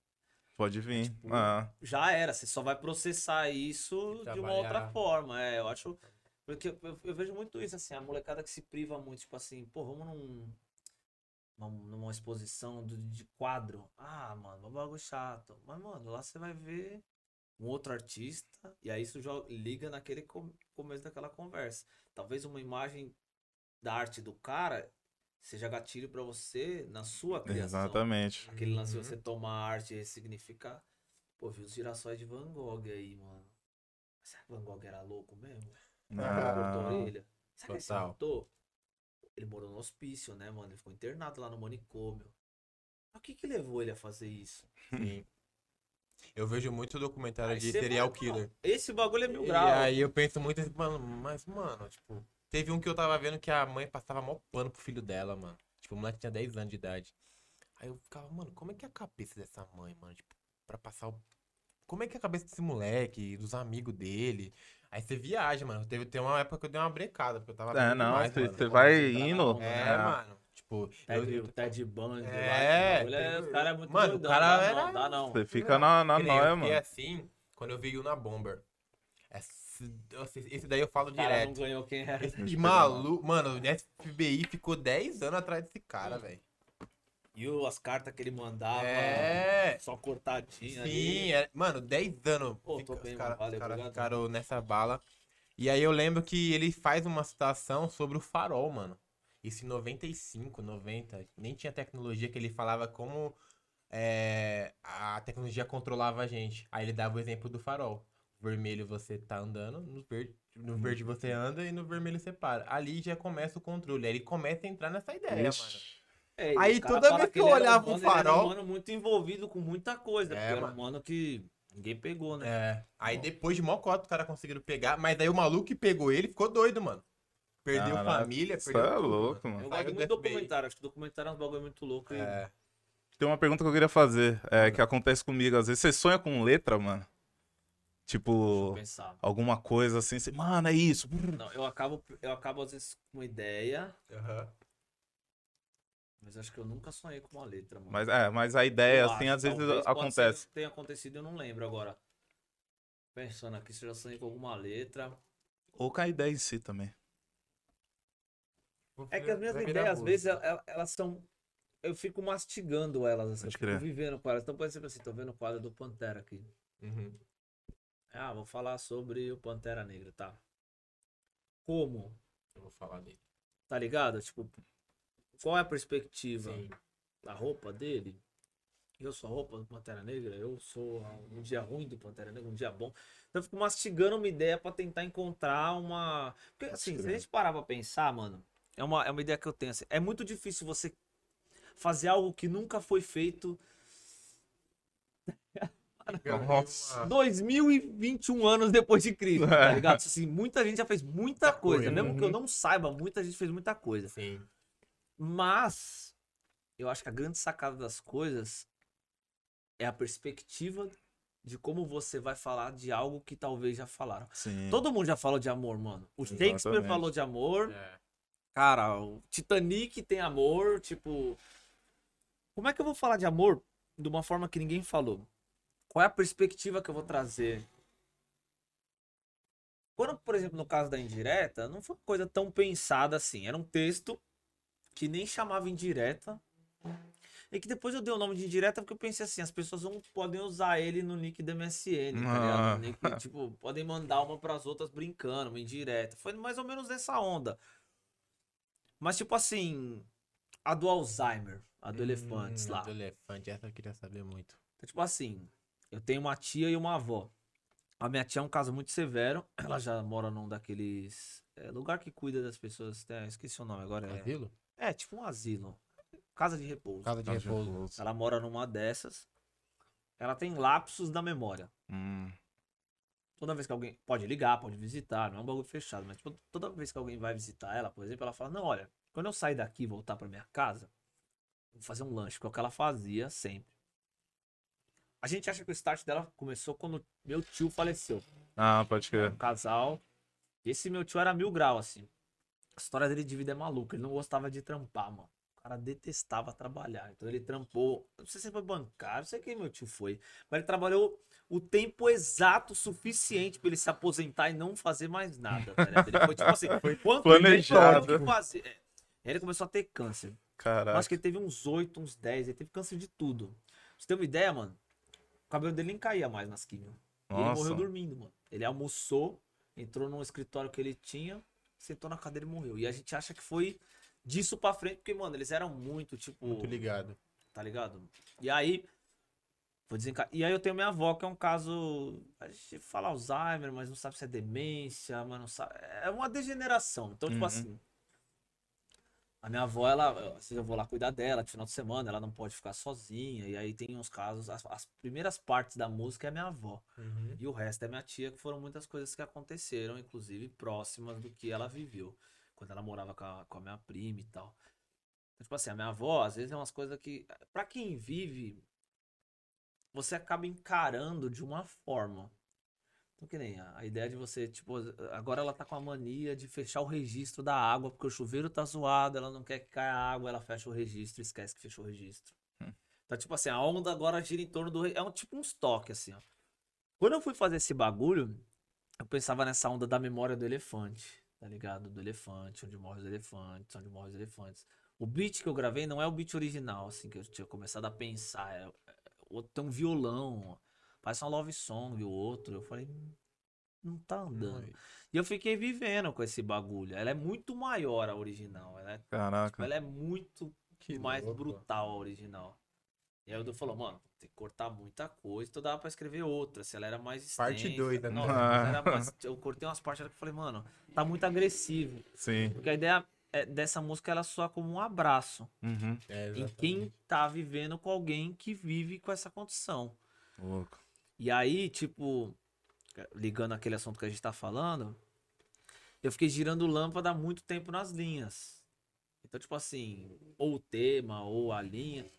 Pode vir. Tipo, Ah, já era, você só vai processar isso de uma outra forma. É, eu acho. Porque eu, eu- eu vejo muito isso, assim, a molecada que se priva muito, tipo assim, pô, vamos num. num- numa exposição do- de quadro. Ah, mano, um bagulho chato. Mas, mano, lá você vai ver um outro artista, e aí isso já liga naquele com- começo daquela conversa. Talvez uma imagem da arte do cara seja gatilho pra você na sua criação. exatamente. Aquele lance de Uhum. você tomar a arte e ressignificar. Pô, vi os girassóis de Van Gogh aí, mano. Será que Van Gogh era louco mesmo? Que ele Ah, orelha? Será que ele se Total. matou? Ele morou no hospício, né, mano? Ele ficou internado lá no manicômio. Mas o que que levou ele a fazer isso? Sim. Eu vejo muito documentário Aí de serial vai, killer. não, Esse bagulho é mil E graus. aí eu penso muito, mano, mas, mano, tipo, teve um que eu tava vendo que a mãe passava mó pano pro filho dela, mano. Tipo, o moleque tinha 10 anos de idade. Aí eu ficava, mano, como é que é a cabeça dessa mãe, mano? Tipo, pra passar o. Como é que é a cabeça desse moleque, dos amigos dele? Aí você viaja, mano. Teve, tem uma época que eu dei uma brecada, porque eu tava. É, não, demais, você mano. você vai tá indo. onda, É, É. mano. Tipo, eu, Ted, eu- o Ted Bundy lá, É, bagulho é, o cara é muito Mano, o doidão, cara dá era- não, dá não. Você fica na, na noia, eu fiquei mano. assim quando eu vi o na Bomber. Esse, esse daí eu falo O cara não direto. ganhou quem era. Esse maluco, mano, o FBI ficou 10 anos atrás desse cara, velho. E as cartas que ele mandava, É. só cortadinha ali. Sim, é, mano, 10 anos. Pô, tô bem, mano, valeu, cara obrigado. ficaram nessa bala. E aí eu lembro que ele faz uma citação sobre o farol, mano. Isso em 95, 90. Nem tinha tecnologia que ele falava como é, a tecnologia controlava a gente. Aí ele dava o exemplo do farol. Vermelho você tá andando, no verde, no verde você anda e no vermelho você para. Ali já começa o controle. Aí ele começa a entrar nessa ideia, mano. É, Aí o cara toda vez que eu olhava um mano, ele era farol- um mano muito envolvido com muita coisa. É, porque era um mano. que ninguém pegou, né? É. Aí depois de mó cota os caras conseguiram pegar, mas daí o maluco que pegou ele ficou doido, mano. Perdeu Caraca, família, isso perdeu é tudo, louco, Eu mano. gosto Saiu muito do documentário. Acho que documentário é um bagulho muito louco. e- É. Tem uma pergunta que eu queria fazer, é, que acontece comigo. Às vezes você sonha com letra, mano. Eu Tipo, alguma coisa assim, você, mano, é isso. Não, eu acabo, eu acabo às vezes com uma ideia, Aham. Mas acho que eu nunca sonhei com uma letra, mano. Mas, é, mas a ideia, Eu assim, acho, às vezes talvez acontece. ser tenha acontecido, eu não lembro agora. Pensando aqui, se eu já sonhei com alguma letra. Ou com a ideia em si também. É que as minhas ideias, às vezes, el- el- elas são. Eu fico mastigando elas, assim, eu fico crer. vivendo com elas. Então, por exemplo, assim, tô vendo o quadro do Pantera aqui. Uhum. Ah, vou falar sobre o Pantera Negra, tá? Como? Eu vou falar dele. Tá ligado? Tipo, qual é a perspectiva? Sim. A roupa dele? Eu sou a roupa do Pantera Negra? Eu sou um dia ruim do Pantera Negra, um dia bom. Então eu fico mastigando uma ideia pra tentar encontrar uma. Porque assim, se a gente parar pra pensar, mano, é uma, é uma ideia que eu tenho. assim, é muito difícil você fazer algo que nunca foi feito [LAUGHS] Nossa. 2021 anos depois de Cristo, tá ligado? Assim, muita gente já fez muita coisa. coisa, Mesmo que eu uhum. não saiba, muita gente fez muita coisa. Sim. Mas eu acho que a grande sacada das coisas é a perspectiva de como você vai falar de algo que talvez já falaram. Sim. Todo mundo já falou de amor, mano. O Shakespeare Exatamente. falou de amor. É. Cara, o Titanic tem amor, tipo. Como é que eu vou falar de amor de uma forma que ninguém falou? Qual é a perspectiva que eu vou trazer? Quando, por exemplo, no caso da indireta, não foi uma coisa tão pensada assim. Era um texto que nem chamava indireta. E que depois eu dei o nome de indireta porque eu pensei assim, as pessoas não podem usar ele no nick do MSN, tá ligado? Ah. Nick, [LAUGHS] tipo, podem mandar uma pras outras brincando, uma indireta. Foi mais ou menos nessa onda. Mas, tipo assim, a do Alzheimer, a do Elefantes Hum, lá. a Do elefante, essa eu queria saber muito. Então, tipo assim, eu tenho uma tia e uma avó. A minha tia é um caso muito severo. Ela já mora num daqueles. é, lugar que cuida das pessoas. é, esqueci o nome agora. É, Asilo? é tipo um asilo. Casa de repouso. Casa de Casa de repouso. Ela mora numa dessas. Ela tem lapsos da memória. Hum, Toda vez que alguém. Pode ligar, pode visitar, não é um bagulho fechado, mas tipo, toda vez que alguém vai visitar ela, por exemplo, ela fala: Não, olha, quando eu sair daqui e voltar pra minha casa, vou fazer um lanche, que é o que ela fazia sempre. A gente acha que o start dela começou quando meu tio faleceu. Ah, pode crer. um casal. Esse meu tio era mil grau, assim. A história dele de vida é maluca. Ele não gostava de trampar, mano. O cara detestava trabalhar. Então ele trampou. Não sei se foi bancário, não sei quem meu tio foi. Mas ele trabalhou o tempo exato suficiente pra ele se aposentar e não fazer mais nada. Tá? Ele foi tipo assim, [LAUGHS] foi quanto planejado. que fazer. É. Ele começou a ter câncer. Caraca. acho que ele teve uns 8, uns 10. Ele teve câncer de tudo. Pra você ter uma ideia, mano? O cabelo dele nem caía mais nas quimios. Ele morreu dormindo, mano. Ele almoçou, entrou num escritório que ele tinha, sentou na cadeira e morreu. E a gente acha que foi disso pra frente, porque, mano, eles eram muito, tipo. Muito ligado. Tá ligado? E aí. Vou desenca... E aí eu tenho minha avó, que é um caso. A gente fala Alzheimer, mas não sabe se é demência, mas não sabe. É uma degeneração. Então, tipo Uhum. assim. A minha avó, ela, às vezes eu vou lá cuidar dela de final de semana, ela não pode ficar sozinha. E aí tem uns casos, as, as primeiras partes da música é minha avó. Uhum. E o resto é minha tia, que foram muitas coisas que aconteceram, inclusive próximas do que ela viveu. Quando ela morava com a, com a minha prima e tal. Então, tipo assim, a minha avó, às vezes é umas coisas que, pra quem vive, você acaba encarando de uma forma. Então, que nem a, a ideia de você, tipo, agora ela tá com a mania de fechar o registro da água, porque o chuveiro tá zoado, ela não quer que caia água, ela fecha o registro e esquece que fechou o registro. Hum. Então, tipo assim, a onda agora gira em torno do. É um tipo um estoque, assim, ó. Quando eu fui fazer esse bagulho, eu pensava nessa onda da memória do elefante, tá ligado? Do elefante, onde morre os elefantes, onde morre os elefantes. O beat que eu gravei não é o beat original, assim, que eu tinha começado a pensar. É, é- outro tem um violão, parece uma love song, o outro. Eu falei, "Hum, não tá andando. E eu fiquei vivendo com esse bagulho. Ela é muito maior a original. Ela é, Caraca. ela é muito Que mais louco. brutal a original. E aí o Edu falou, mano, tem que cortar muita coisa, então dava pra escrever outra, se ela era mais extensa. Parte dois, né? Não, mais- eu cortei umas partes que eu falei, mano, tá muito agressivo. Sim. Porque a ideia é- dessa música, ela soa como um abraço Uhum. É, em quem tá vivendo com alguém que vive com essa condição. Louco. E aí, tipo, ligando aquele assunto que a gente tá falando, eu fiquei girando lâmpada há muito tempo nas linhas. Então, tipo assim, ou o tema, ou a linha,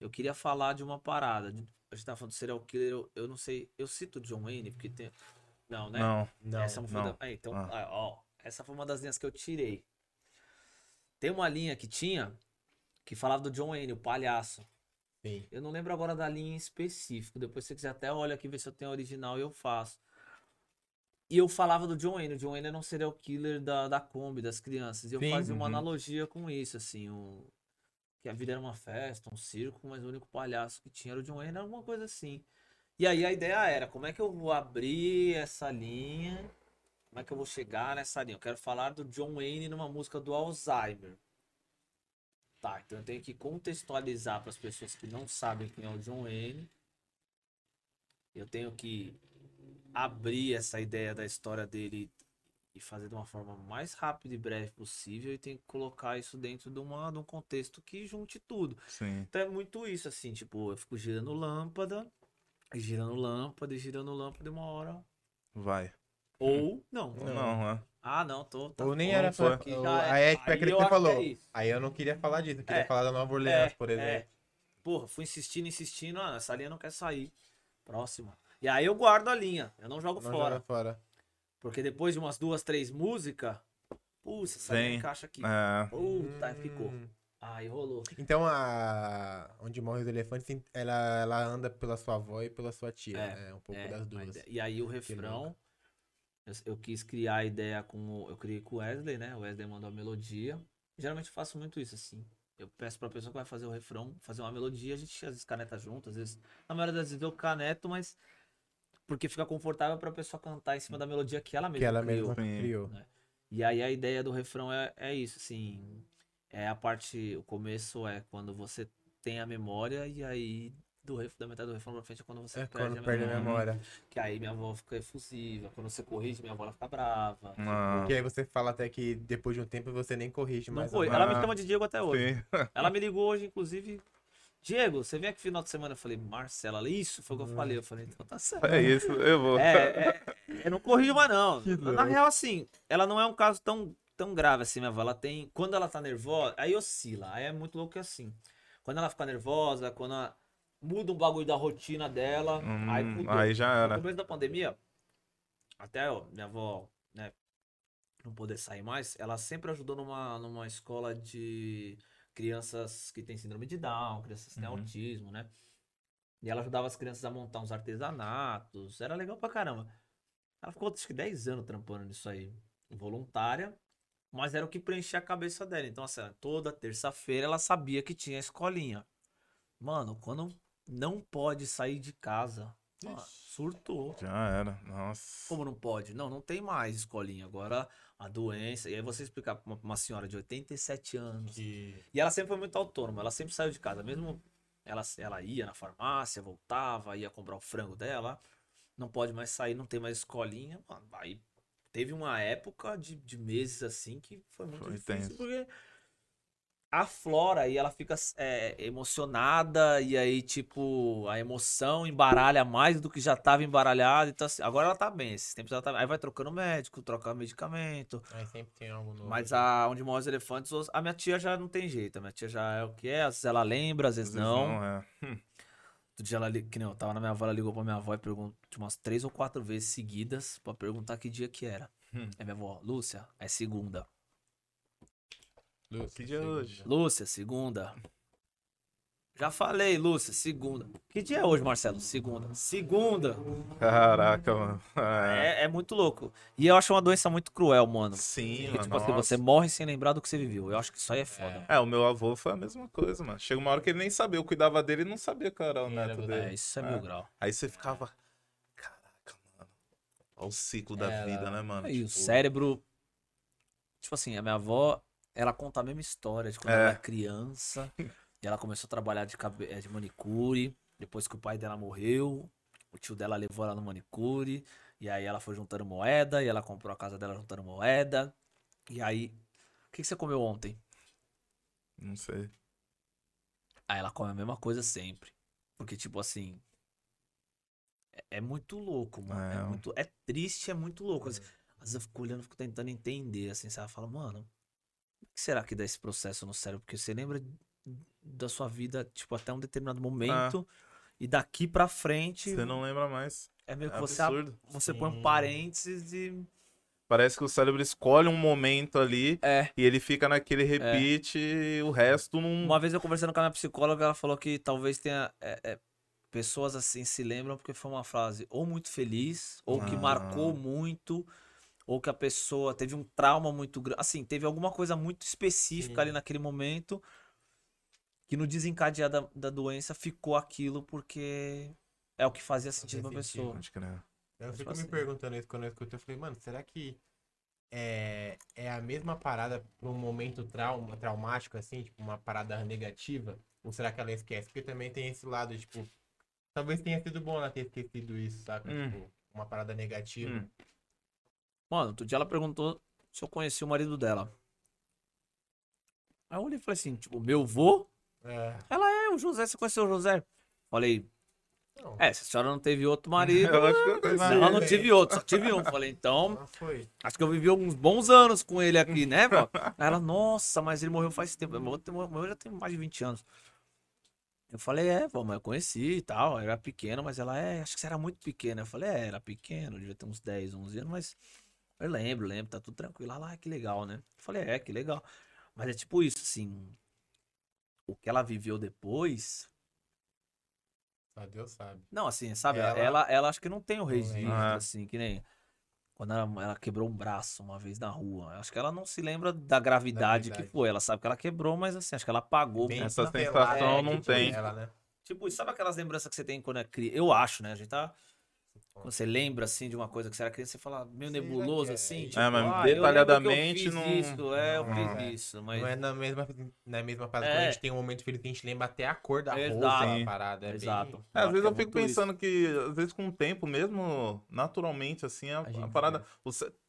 eu queria falar de uma parada. A gente tá falando de serial killer, eu, eu não sei, eu cito John Wayne, porque tem. Não, né? Não. Não, essa foi não. da- ah, então, ah, ó, essa foi uma das linhas que eu tirei. Tem uma linha que tinha que falava do John Wayne, o palhaço. Sim. Eu não lembro agora da linha em específico. Depois, se você quiser, até olha aqui ver se eu tenho a original e eu faço. E eu falava do John Wayne. O John Wayne era um serial killer da, da Kombi, das crianças. E eu Sim, fazia uma uhum. analogia com isso, assim. Um, que a vida era uma festa, um circo, mas o único palhaço que tinha era o John Wayne, era alguma coisa assim. E aí a ideia era, como é que eu vou abrir essa linha? Como é que eu vou chegar nessa linha? Eu quero falar do John Wayne numa música do Alzheimer. Tá, então eu tenho que contextualizar para as pessoas que não sabem quem é o John Wayne. Eu tenho que abrir essa ideia da história dele e fazer de uma forma mais rápida e breve possível e tenho que colocar isso dentro de, uma, de um contexto que junte tudo. Sim. Então é muito isso, assim, tipo, eu fico girando lâmpada, girando lâmpada, e girando lâmpada, e uma hora. Vai. Ou não. Ou não, né? Ah, não, tô. tá Ou nem bom, era pra. aqui já é. Aí é tipo aquilo eu que você acho que é falou. Aí eu não queria falar disso, eu queria É, falar da Nova Orleans, É, por exemplo. é. Porra, fui insistindo, insistindo, ah, essa linha não quer sair. Próxima. E aí eu guardo a linha, eu não jogo Não fora. fora. Porque depois de umas duas, três músicas, putz, essa linha encaixa aqui. É. Puta, aí ficou. Hum. Aí rolou. Então a. Onde morre os elefantes, ela, ela anda pela sua avó e pela sua tia. É, É, um pouco É, das duas. E aí o refrão, eu, eu quis criar a ideia com. o- Eu criei com o Wesley, né? O Wesley mandou a melodia. Geralmente eu faço muito isso, assim. Eu peço pra pessoa que vai fazer o refrão, fazer uma melodia, a gente às vezes caneta junto, às vezes. Na maioria das vezes eu caneto, mas. Porque fica confortável pra pessoa cantar em cima da melodia que ela mesma Que ela criou. mesma criou. E aí a ideia do refrão é, é isso, assim. É a parte. O começo é quando você tem a memória e aí do da metade do refrão pra frente é quando você É perde quando a perde a memória. memória. Que aí minha avó fica efusiva. Quando você corrige, minha avó ela fica brava. Ah, Porque aí você fala até que depois de um tempo você nem corrige Não mais. foi. a Ela me chama de Diego até hoje. sim. [LAUGHS] Ela me ligou hoje, inclusive. Diego, você vem aqui final de semana? Eu falei, Marcela, ela, isso foi o que eu falei. Eu falei, então tá certo. É isso, eu vou. É, é, eu não corrijo mais, não. Que Na real, assim, ela não é um caso tão, tão grave assim, minha avó. Ela tem. Quando ela tá nervosa, aí oscila. Aí é muito louco que assim. Quando ela fica nervosa, quando ela muda um bagulho da rotina dela, Hum, aí mudou. aí já No era. começo da pandemia, até ó, minha avó, né, não poder sair mais, ela sempre ajudou numa, numa escola de crianças que têm síndrome de Down, crianças que têm Uhum. autismo, né? E ela ajudava as crianças a montar uns artesanatos, era legal pra caramba. Ela ficou acho que 10 anos trampando nisso aí, voluntária, mas era o que preenchia a cabeça dela. Então, assim, toda terça-feira ela sabia que tinha escolinha. Mano, quando não pode sair de casa, mano, surtou. Já era. Nossa. Como não pode? Não, não tem mais escolinha. Agora a doença. E aí você explicar pra uma, uma senhora de 87 anos. Que... E ela sempre foi muito autônoma, ela sempre saiu de casa. Mesmo ela, ela ia na farmácia, voltava, ia comprar o frango dela. Não pode mais sair, não tem mais escolinha. Mano, aí teve uma época de, de meses assim que foi muito Foi difícil. tenso. Porque aflora e ela fica é, emocionada. E aí, tipo, a emoção embaralha mais do que já tava embaralhado. Então, assim, agora ela tá bem. Esses tempos ela tá Aí vai trocando médico, trocar medicamento. Aí sempre tem algo novo. Mas a onde moram os elefantes, a minha tia já não tem jeito. A minha tia já é o que é, às vezes ela lembra, às vezes não. é. [LAUGHS] Outro dia ela, que nem eu tava na minha avó, ela ligou pra minha avó e perguntou umas três ou quatro vezes seguidas pra perguntar que dia que era. Hum. Aí minha avó, Lúcia, é segunda. Lúcio, Que dia é hoje? Lúcia, segunda. Já falei, Lúcia, segunda. Que dia é hoje, Marcelo? Segunda. Segunda. Caraca, mano. É. É, é muito louco. E eu acho uma doença muito cruel, mano. Sim, Porque, mano. tipo assim, você morre sem lembrar do que você viveu. Eu acho que isso aí é foda. É, o meu avô foi a mesma coisa, mano. Chega uma hora que ele nem sabia. Eu cuidava dele e não sabia que eu era o era neto você? dele. É, isso é É. mil grau. Aí você ficava. Caraca, mano. Olha o ciclo da Era- vida, né, mano? E o Tipo, cérebro. Tipo assim, a minha avó, ela conta a mesma história de quando É. ela era criança. e ela começou a trabalhar de, cabe... eh, de manicure. Depois que o pai dela morreu, o tio dela levou ela no manicure. E aí ela foi juntando moeda. E ela comprou a casa dela juntando moeda. E aí. O que, que você comeu ontem? Não sei. Aí ela come a mesma coisa sempre. Porque, tipo assim. É, é muito louco, mano. É, É. muito, é triste, é muito louco. Às às vezes eu fico olhando, fico tentando entender, assim, você fala, mano, o que será que dá esse processo no cérebro? Porque você lembra da sua vida, tipo, até um determinado momento, e daqui pra frente Você não lembra mais. é meio que É você, absurdo. você põe um parênteses e. Parece que o cérebro escolhe um momento ali É. e ele fica naquele repeat e o resto não. Uma vez eu conversando com a minha psicóloga, ela falou que talvez tenha. é, é, pessoas assim se lembram porque foi uma frase ou muito feliz, ou que Ah. marcou muito, ou que a pessoa teve um trauma muito grande. Assim, teve alguma coisa muito específica Sim. ali naquele momento que no desencadear da, da doença ficou aquilo porque é o que fazia sentido pra pessoa. Pode crer. Eu fico me perguntando isso quando eu escuto. Eu falei, mano, será que é, é a mesma parada pra um momento trauma, traumático, assim? Tipo, uma parada negativa? Ou será que ela esquece? Porque também tem esse lado, tipo... Talvez tenha sido bom ela ter esquecido isso, sabe? Hum. Tipo, uma parada negativa. Hum. Mano, outro dia ela perguntou se eu conhecia o marido dela. Aí eu olhei e falei assim, tipo, meu vô? É. Ela é, o José, você conheceu o José? Falei, Não, é, se a senhora não teve outro marido, [LAUGHS] Eu acho que eu conheci. Não, eu não tive outro, só tive um. Falei, então, acho que eu vivi alguns bons anos com ele aqui, né, vó? Aí ela, nossa, mas ele morreu faz tempo. Morreu, já tem mais de 20 anos. Eu falei, é, vó, mas eu conheci e tal. Eu era pequeno, mas ela, é, acho que você era muito pequena. Eu falei, é, era pequeno, devia ter uns 10, 11 anos, mas eu lembro, lembro, tá tudo tranquilo. Ah, que legal, né? Eu falei, é, que legal. Mas é tipo isso, assim, o que ela viveu depois, Só Deus sabe. não, assim, sabe? Ela- Ela, ela, acho que não tem o registro, lembra. assim, que nem. Quando ela, ela quebrou um braço uma vez na rua. Acho que ela não se lembra da gravidade, que gravidade. foi. Ela sabe que ela quebrou, mas assim, acho que ela apagou. Bem essa sensação é, não tem. Ela, né? Tipo, sabe aquelas lembranças que você tem quando é criança? Eu acho, né? A gente tá. Você lembra, assim, de uma coisa que você era criança, você fala meio nebuloso, é, assim? é, tipo, mas ah, detalhadamente que eu fiz não- Isso, é, eu não, fiz é. isso, mas... Não é na mesma, na mesma parada. É. Quando a gente tem um momento feliz que a gente lembra até a cor da roupa, Exato. a parada. É Exato. Bem... É, às vezes eu fico muito isso. pensando que, às vezes com o tempo mesmo, naturalmente, assim, a, A a parada.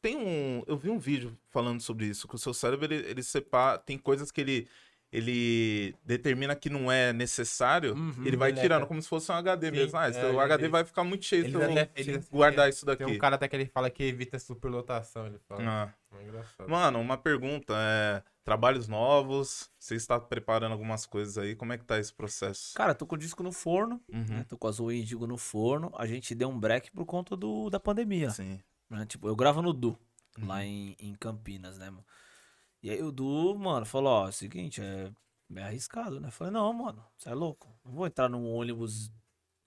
tem um. Eu vi um vídeo falando sobre isso, que o seu cérebro, ele, ele separa. Tem coisas que ele. Ele determina que não é necessário, Uhum, ele vai ele é- tirando como se fosse um HD Sim, mesmo. Ah, é, ele- HD ele- vai ficar muito cheio se Eles eu até- eles- guardar isso daqui. Tem um cara até que ele fala que evita superlotação, ele fala. Ah. É engraçado. Mano, uma pergunta. É, trabalhos novos, você está preparando algumas coisas aí, como é que tá esse processo? Cara, tô com o disco no forno, Uhum. né? Tô com o Azul Índigo no forno. A gente deu um break por conta do, da pandemia. Sim. né? Tipo, eu gravo no Du, Uhum. lá em, em Campinas, né, mano? E aí o Du, mano, falou, ó, é o seguinte, é, é arriscado, né? Eu falei, não, mano, você é louco. Não vou entrar num ônibus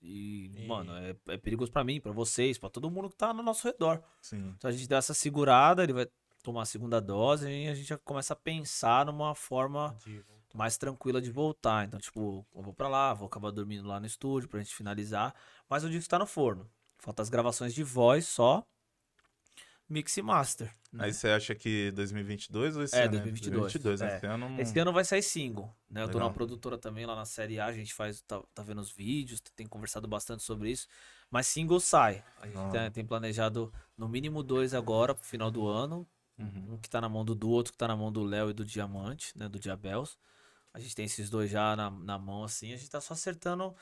e, E- mano, é, é perigoso pra mim, pra vocês, pra todo mundo que tá no nosso redor. Sim. Então a gente deu essa segurada, ele vai tomar a segunda dose e a gente já começa a pensar numa forma mais tranquila de voltar. Então, tipo, eu vou pra lá, vou acabar dormindo lá no estúdio pra gente finalizar. Mas o disco tá no forno. Falta as gravações de voz só. Mix e master. né? Aí você acha que 2022 ou esse É, ano? 2022, 2022, é. esse ano. Esse ano vai sair single, né? Eu tô Legal. numa produtora também lá na série A, a gente faz, tá, tá vendo os vídeos, tem conversado bastante sobre isso. Mas single sai. A gente Ah. tem, tem planejado no mínimo dois agora pro final do ano. Uhum. Um que tá na mão do Du, outro que tá na mão do Léo e do Diamante, né? Do Diabels. A gente tem esses dois já na, na mão, assim. A gente tá só acertando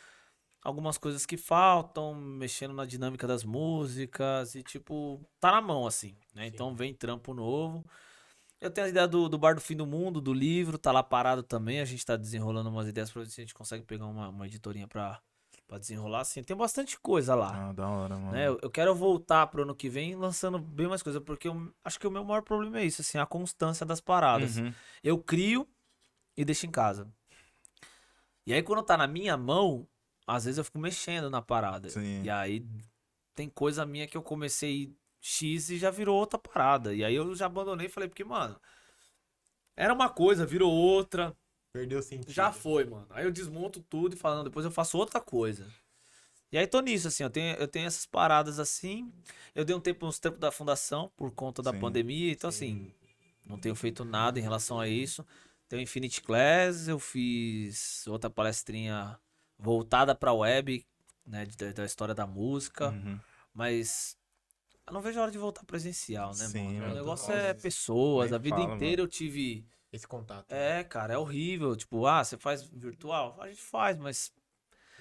algumas coisas que faltam, mexendo na dinâmica das músicas e, tipo, tá na mão, assim, né? Então vem trampo novo. Eu tenho a ideia do, do Bar do Fim do Mundo, do livro, tá lá parado também. A gente tá desenrolando umas ideias pra ver se a gente consegue pegar uma, uma editorinha pra, pra desenrolar, assim. Tem bastante coisa lá. Ah, da hora, mano. Né? Eu, eu quero voltar pro ano que vem lançando bem mais coisa, porque eu acho que o meu maior problema é isso, assim, a constância das paradas. Uhum. Eu crio e deixo em casa. E aí, quando tá na minha mão, às vezes eu fico mexendo na parada. Sim. E aí tem coisa minha que eu comecei X e já virou outra parada. E aí eu já abandonei e falei, porque, mano, era uma coisa, virou outra. Perdeu o sentido. Já foi, mano. Aí eu desmonto tudo e falando, depois eu faço outra coisa. E aí tô nisso, assim, eu tenho, eu tenho essas paradas assim. Eu dei um tempo uns tempos da fundação por conta da Sim, pandemia, então assim, não tenho feito nada em relação a isso. Tenho Infinity Class, eu fiz outra palestrinha voltada pra web, né, de- da história da música, Uhum. mas eu não vejo a hora de voltar presencial, né, Sim, mano? O mano, negócio é pessoas, Nem a vida fala, inteira eu tive Esse contato. é, cara, é horrível. Tipo, ah, você faz virtual? A gente faz, mas.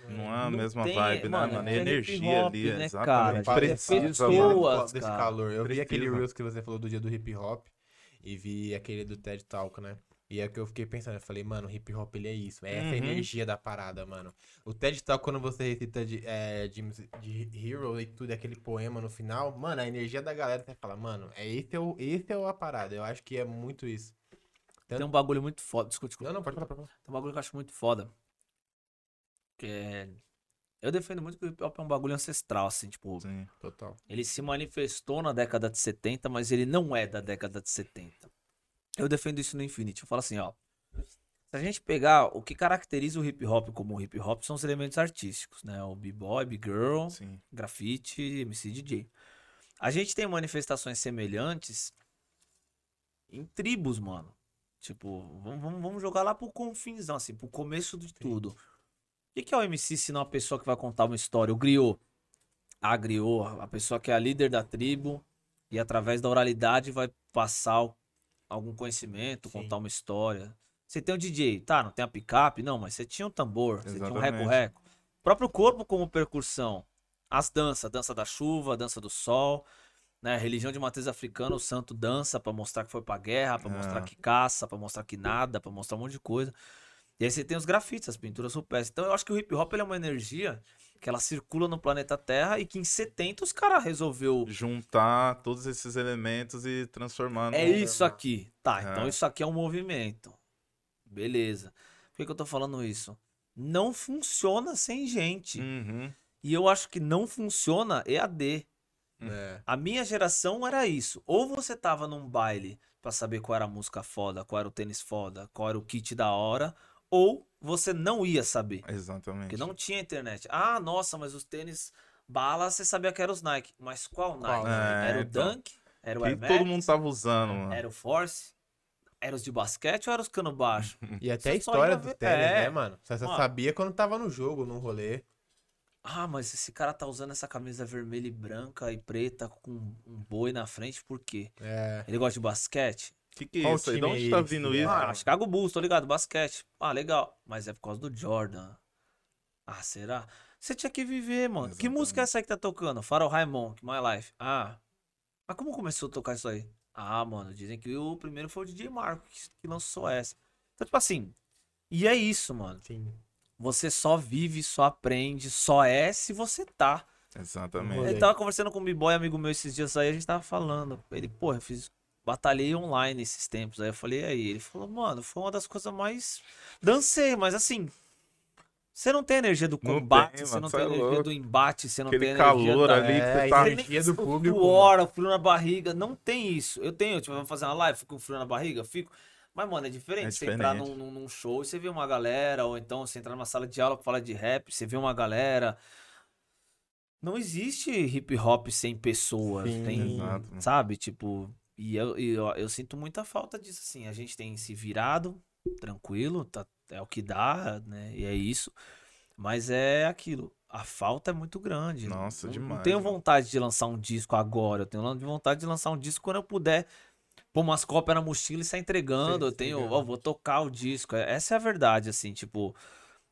Não é a Não mesma tem, vibe, mano, né, mano? é energia hop, ali, né, exatamente. cara? Precisa, Pessoas, mano. desse cara. calor. Eu vi Precisa. aquele Reels que você falou do dia do hip hop e vi aquele do TED Talk, né? E é o que eu fiquei pensando, eu falei, mano, o hip hop ele é isso, é essa Uhum. energia da parada, mano. O TED Talk, quando você recita de, é, de, de Hero e tudo, aquele poema no final, mano, a energia da galera, você fala, mano, é esse é, o, esse é a parada. Eu acho que é muito isso. Tem um bagulho muito foda. Desculpa, desculpa. Não, não, pode falar, pode falar. Tem um bagulho que eu acho muito foda. Que é. Eu defendo muito que o hip hop é um bagulho ancestral, assim, tipo, Sim. Total. ele se manifestou na década de 70, mas ele não é da década de 70. Eu defendo isso no Infinity. Eu falo assim, ó. Se a gente pegar o que caracteriza o hip hop como hip hop são os elementos artísticos, né? O b-boy, b-girl, grafite, MC DJ. A gente tem manifestações semelhantes em tribos, mano. Tipo, vamos, vamos, jogar lá pro confinzão, assim, pro começo de tudo. O que, que é o MC se não a pessoa que vai contar uma história? O griot. A griot, a pessoa que é a líder da tribo e através da oralidade vai passar o- algum conhecimento, Sim. contar uma história. Você tem o DJ, tá? Não tem a picape? Não, mas você tinha um tambor, você tinha um Exatamente. reco-reco. O próprio corpo como percussão. As danças, a dança da chuva, a dança do sol, né? Religião de matriz africana, o santo dança pra mostrar que foi pra guerra, pra mostrar Ah. que caça, pra mostrar que nada, pra mostrar um monte de coisa. E aí você tem os grafites, as pinturas rupestres. Então eu acho que o hip hop ele é uma energia que ela circula no planeta Terra e que em 70 os caras resolveu Juntar todos esses elementos e transformar é isso aqui. Tá, É. então isso aqui é um movimento. Beleza. Por que, que eu tô falando isso? Não funciona sem gente. Uhum. E eu acho que não funciona EAD. É. A minha geração era isso. Ou você tava num baile pra saber qual era a música foda, qual era o tênis foda, qual era o kit da hora, ou você não ia saber. Exatamente. Porque não tinha internet. Ah, nossa, mas os tênis Bala, você sabia que era os Nike. Mas qual Nike? Qual? É, era o então. Dunk? Era o Que Air todo Max? mundo tava usando, mano. Era o Force? Era os de basquete ou era os cano baixo? [LAUGHS] E até a Você só história ver- tênis, é. né, mano? Você Mano. sabia quando tava no jogo, no rolê. Ah, mas esse cara tá usando essa camisa vermelha e branca e preta com um boi na frente, por quê? É. Ele gosta de basquete? Que que é Qual isso aí? De onde é tá esse, vindo isso? Ah, Chicago Bulls, tô ligado, basquete. Ah, legal. Mas é por causa do Jordan. Ah, será? Você tinha que viver, mano. Que música é essa aí que tá tocando? Farol Raimon, My Life. Ah. Mas como começou a tocar isso aí? Ah, mano, dizem que o primeiro foi o DJ Marco que, lançou essa. Então, tipo assim. E é isso, mano. Sim. Você só vive, só aprende, só é se você tá. Exatamente. Ele tava conversando com um b-boy amigo meu esses dias aí, a gente tava falando. Ele, pô, eu fiz. Batalhei online esses tempos. Aí eu falei, aí? Ele falou, mano, foi uma das coisas mais. Dancei, mas assim. Você não tem energia do combate, tem, você não tem é energia louco. do embate, você não Aquele tem energia calor da... ali que É, você a tá. energia do público. Suor, frio na barriga, não tem isso. Eu tenho, tipo, vamos fazer uma live, fico com frio na barriga, fico. Mas, mano, é diferente. É Você entrar num, diferente. num- num show e você vê uma galera, ou então você entrar numa sala de aula pra falar de rap, você vê uma galera. Não existe hip hop sem pessoas. Sim. tem, Exato. sabe? Tipo, e eu, eu, eu sinto muita falta disso, assim. A gente tem se virado, tranquilo, tá, é o que dá, né? E é isso. Mas é aquilo. A falta é muito grande. Nossa, não, demais, Não tenho vontade de lançar um disco agora. Eu tenho vontade de lançar um disco quando eu puder pôr umas cópias na mochila e sair entregando. Sim, eu tenho, ó, vou tocar o disco. É- Essa é a verdade, assim, tipo.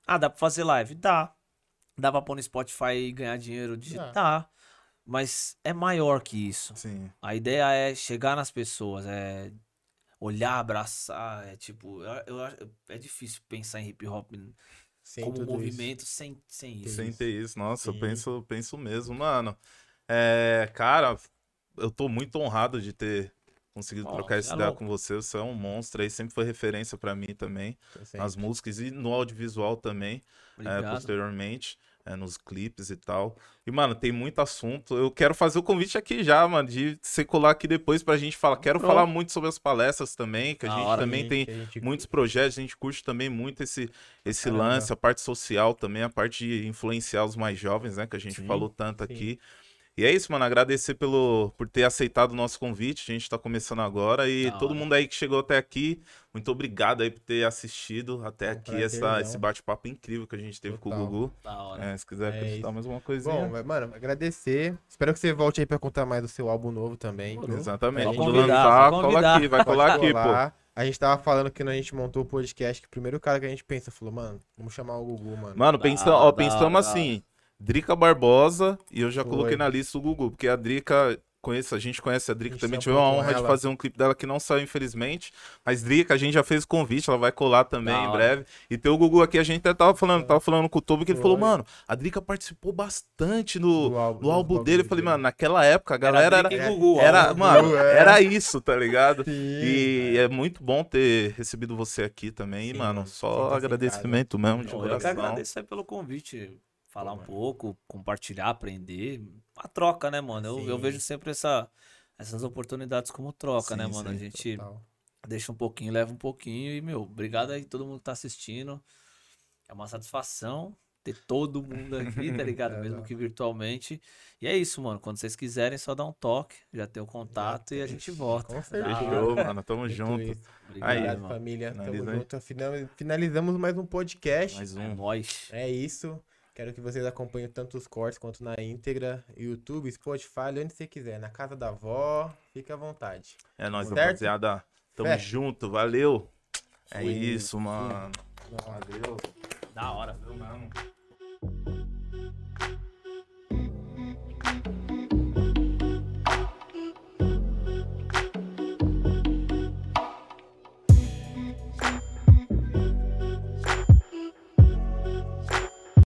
Ah, dá pra fazer live? Dá. Dá pra pôr no Spotify e ganhar dinheiro? Dá. Mas é maior que isso. Sim. A ideia é chegar nas pessoas, é olhar, abraçar, é tipo, eu, eu acho- é difícil pensar em hip hop Sem como tudo movimento sem, sem isso. Sem ter isso. Nossa, eu Sim. penso, penso mesmo, mano. É, cara, eu tô muito honrado de ter conseguido Ó, trocar essa é ideia louco. com você. Você é um monstro aí, sempre foi referência pra mim também. isso. Nas músicas e no audiovisual também, é, Obrigado. posteriormente, é, nos clipes e tal. E, mano, tem muito assunto. Eu quero fazer o convite aqui já, mano, de você colar aqui depois pra gente falar. Quero Pronto. falar muito sobre as palestras também, que a gente hora. também Sim, tem gente- muitos projetos, a gente curte também muito esse, esse Caramba. lance, a parte social também, a parte de influenciar os mais jovens, né? Que a gente Sim, falou tanto sim. aqui. E é isso, mano. Agradecer pelo, por ter aceitado o nosso convite. A gente tá começando agora. E Da todo hora. mundo aí que chegou até aqui, muito obrigado aí por ter assistido até Um aqui essa, esse bate-papo incrível que a gente teve com Total. o Gugu. Da hora. É, se quiser É acrescentar mais uma coisinha. Bom, vai- mano, agradecer. Espero que você volte aí pra contar mais do seu álbum novo também. Demorou. Exatamente. Quando convidar, lançar, pode cola aqui, vai colar aqui, pô. A gente tava falando que quando a gente montou o podcast, que o primeiro cara que a gente pensa falou, mano, vamos chamar o Gugu, mano. Mano, pensa, hora, ó, pensamos assim, Drica Barbosa e eu já Foi. coloquei na lista o Gugu, porque a Drica, conheço, a gente conhece a Drica A gente também, chamou tivemos a honra de fazer um clipe dela que não saiu, infelizmente, mas Drica, a gente já fez o convite, ela vai colar também Da em hora. breve, e ter o Gugu aqui, a gente até tava falando, tava falando com o Tobo, que ele Foi. falou, mano, a Drica participou bastante no, Do álbum- no álbum dele, eu falei, mano, naquela época a galera era, Drica e Gugu, era, Gugu, mano, é. era isso, tá ligado? Sim. E é muito bom ter recebido você aqui também, Sim, mano. Só em agradecimento mesmo, de Não, eu que coração. agradeço aí pelo convite. Falar Pô, um mano. pouco, compartilhar, aprender. A troca, né, mano? Eu, eu vejo sempre essa, essas oportunidades como troca, né, Sim, mano? A sim, gente Total. deixa um pouquinho, leva um pouquinho. E, meu, obrigado aí todo mundo que tá assistindo. É uma satisfação ter todo mundo aqui, tá [LAUGHS] ligado? É, Mesmo não. que virtualmente. E é isso, mano. Quando vocês quiserem, só dá um toque. Já tem o contato e a gente volta. Com certeza. Fechou, mano. Tamo junto. isso. Obrigado, Aí, Obrigado, mano. família. Tamo Finaliza aí. junto. Final- Finalizamos mais um podcast. Mais É um. nóis. É isso. Quero que vocês acompanhem tanto os cortes quanto na íntegra. YouTube, Spotify, onde você quiser. Na casa da avó, fica à vontade. É nóis, Certo? rapaziada. Tamo Fé. junto. Valeu. É Fui. isso, mano. Valeu. Valeu. Da hora. Valeu mesmo.